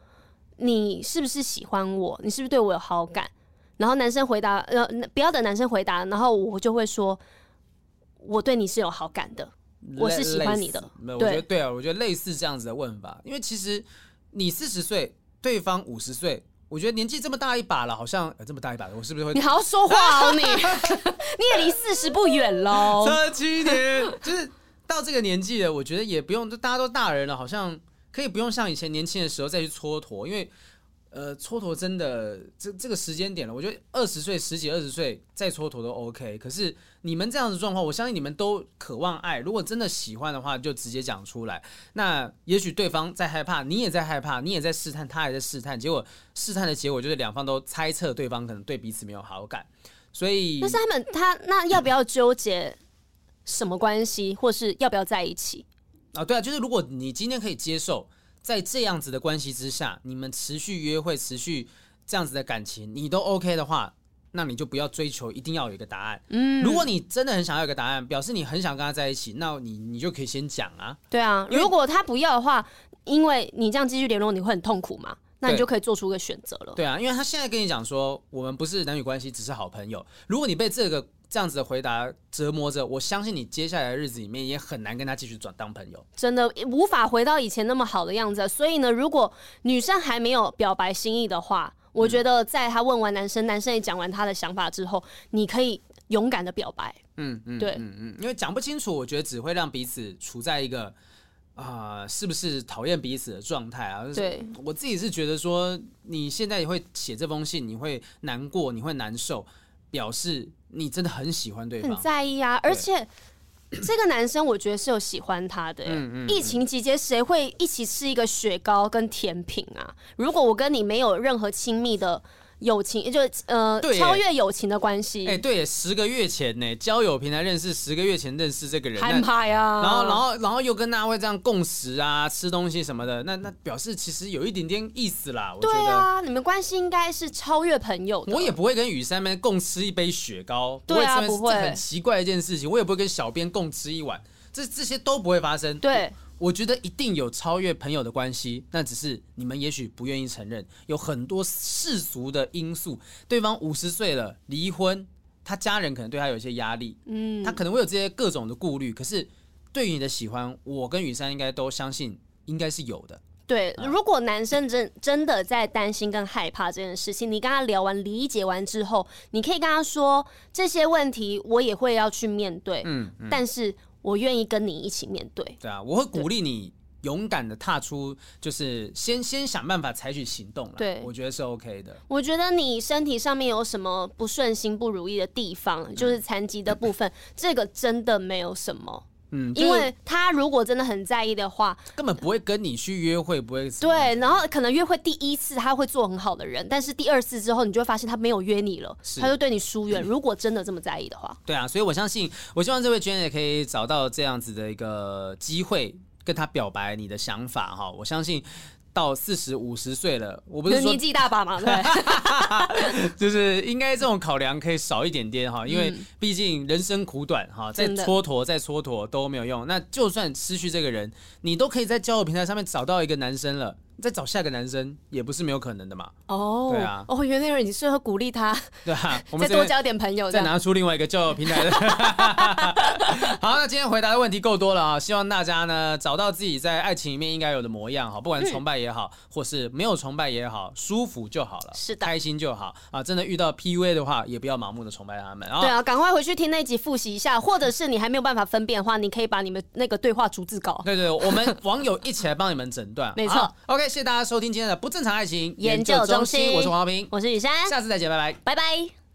你是不是喜欢我？你是不是对我有好感？”然后男生回答：“呃，不要等男生回答。”然后我就会说：“我对你是有好感的，我是喜欢你的。”没有，我觉得对啊，我觉得类似这样子的问法，因为其实你四十岁，对方五十岁。我觉得年纪这么大一把了，好像、呃、这么大一把，我是不是会？你好好说话哦，你 <laughs> 你也离四十不远喽。差七年，就是到这个年纪了，我觉得也不用，大家都大人了，好像可以不用像以前年轻的时候再去蹉跎，因为。呃，蹉跎真的这这个时间点了，我觉得二十岁、十几、二十岁再蹉跎都 OK。可是你们这样的状况，我相信你们都渴望爱。如果真的喜欢的话，就直接讲出来。那也许对方在害怕，你也在害怕，你也在试探，他也在试探。结果试探的结果就是两方都猜测对方可能对彼此没有好感。所以，但是他们他那要不要纠结什么关系，或是要不要在一起？啊，对啊，就是如果你今天可以接受。在这样子的关系之下，你们持续约会、持续这样子的感情，你都 OK 的话，那你就不要追求一定要有一个答案。嗯，如果你真的很想要一个答案，表示你很想跟他在一起，那你你就可以先讲啊。对啊，如果他不要的话，因为你这样继续联络，你会很痛苦嘛？那你就可以做出个选择了。对啊，因为他现在跟你讲说，我们不是男女关系，只是好朋友。如果你被这个。这样子的回答折磨着，我相信你接下来的日子里面也很难跟他继续转当朋友，真的无法回到以前那么好的样子。所以呢，如果女生还没有表白心意的话，我觉得在她问完男生，男生也讲完他的想法之后，你可以勇敢的表白。嗯嗯，对，嗯嗯，因为讲不清楚，我觉得只会让彼此处在一个啊、呃，是不是讨厌彼此的状态啊？对，我自己是觉得说，你现在也会写这封信，你会难过，你会难受。表示你真的很喜欢对方，很在意啊！而且这个男生，我觉得是有喜欢他的。嗯嗯。疫情期间，谁会一起吃一个雪糕跟甜品啊？如果我跟你没有任何亲密的。友情也就呃超越友情的关系。哎，对，十个月前呢，交友平台认识，十个月前认识这个人，很派啊。然后，然后，然后又跟大家会这样共识啊，吃东西什么的，那那表示其实有一点点意思啦。我觉得对啊，你们关系应该是超越朋友的。我也不会跟雨山们共吃一杯雪糕，对啊，不会，这很奇怪一件事情。我也不会跟小编共吃一碗，这这些都不会发生。对。我觉得一定有超越朋友的关系，那只是你们也许不愿意承认，有很多世俗的因素。对方五十岁了，离婚，他家人可能对他有一些压力，嗯，他可能会有这些各种的顾虑。可是对于你的喜欢，我跟雨珊应该都相信应该是有的。对，如果男生真真的在担心跟害怕这件事情，你跟他聊完、理解完之后，你可以跟他说这些问题，我也会要去面对，嗯，嗯，但是。我愿意跟你一起面对。对啊，我会鼓励你勇敢的踏出，就是先先想办法采取行动了。对，我觉得是 OK 的。我觉得你身体上面有什么不顺心、不如意的地方，就是残疾的部分，这个真的没有什么。嗯，因为他如果真的很在意的话，根本不会跟你去约会，不会。对，然后可能约会第一次他会做很好的人，但是第二次之后，你就会发现他没有约你了，他就对你疏远。<laughs> 如果真的这么在意的话，对啊，所以我相信，我希望这位 Jane 也可以找到这样子的一个机会，跟他表白你的想法哈。我相信。到四十五十岁了，我不是说年纪大把嘛，对，<laughs> 就是应该这种考量可以少一点点哈，因为毕竟人生苦短哈，再蹉跎再蹉跎都没有用。那就算失去这个人，你都可以在交友平台上面找到一个男生了。再找下个男生也不是没有可能的嘛。哦，对啊，哦，原来你适合鼓励他，对啊，<laughs> 我们再多交点朋友，再拿出另外一个交友平台的。<laughs> 好，那今天回答的问题够多了啊，希望大家呢找到自己在爱情里面应该有的模样哈，不管是崇拜也好，或是没有崇拜也好，舒服就好了，是的，开心就好啊。真的遇到 PUA 的话，也不要盲目的崇拜他们啊。对啊，赶快回去听那集复习一下，或者是你还没有办法分辨的话，你可以把你们那个对话逐字稿。对对，我们网友一起来帮你们诊断。<laughs> 没错，OK，谢谢大家收听今天的不正常爱情研究中心，我是王浩平，我是雨珊，下次再见，拜拜，拜拜。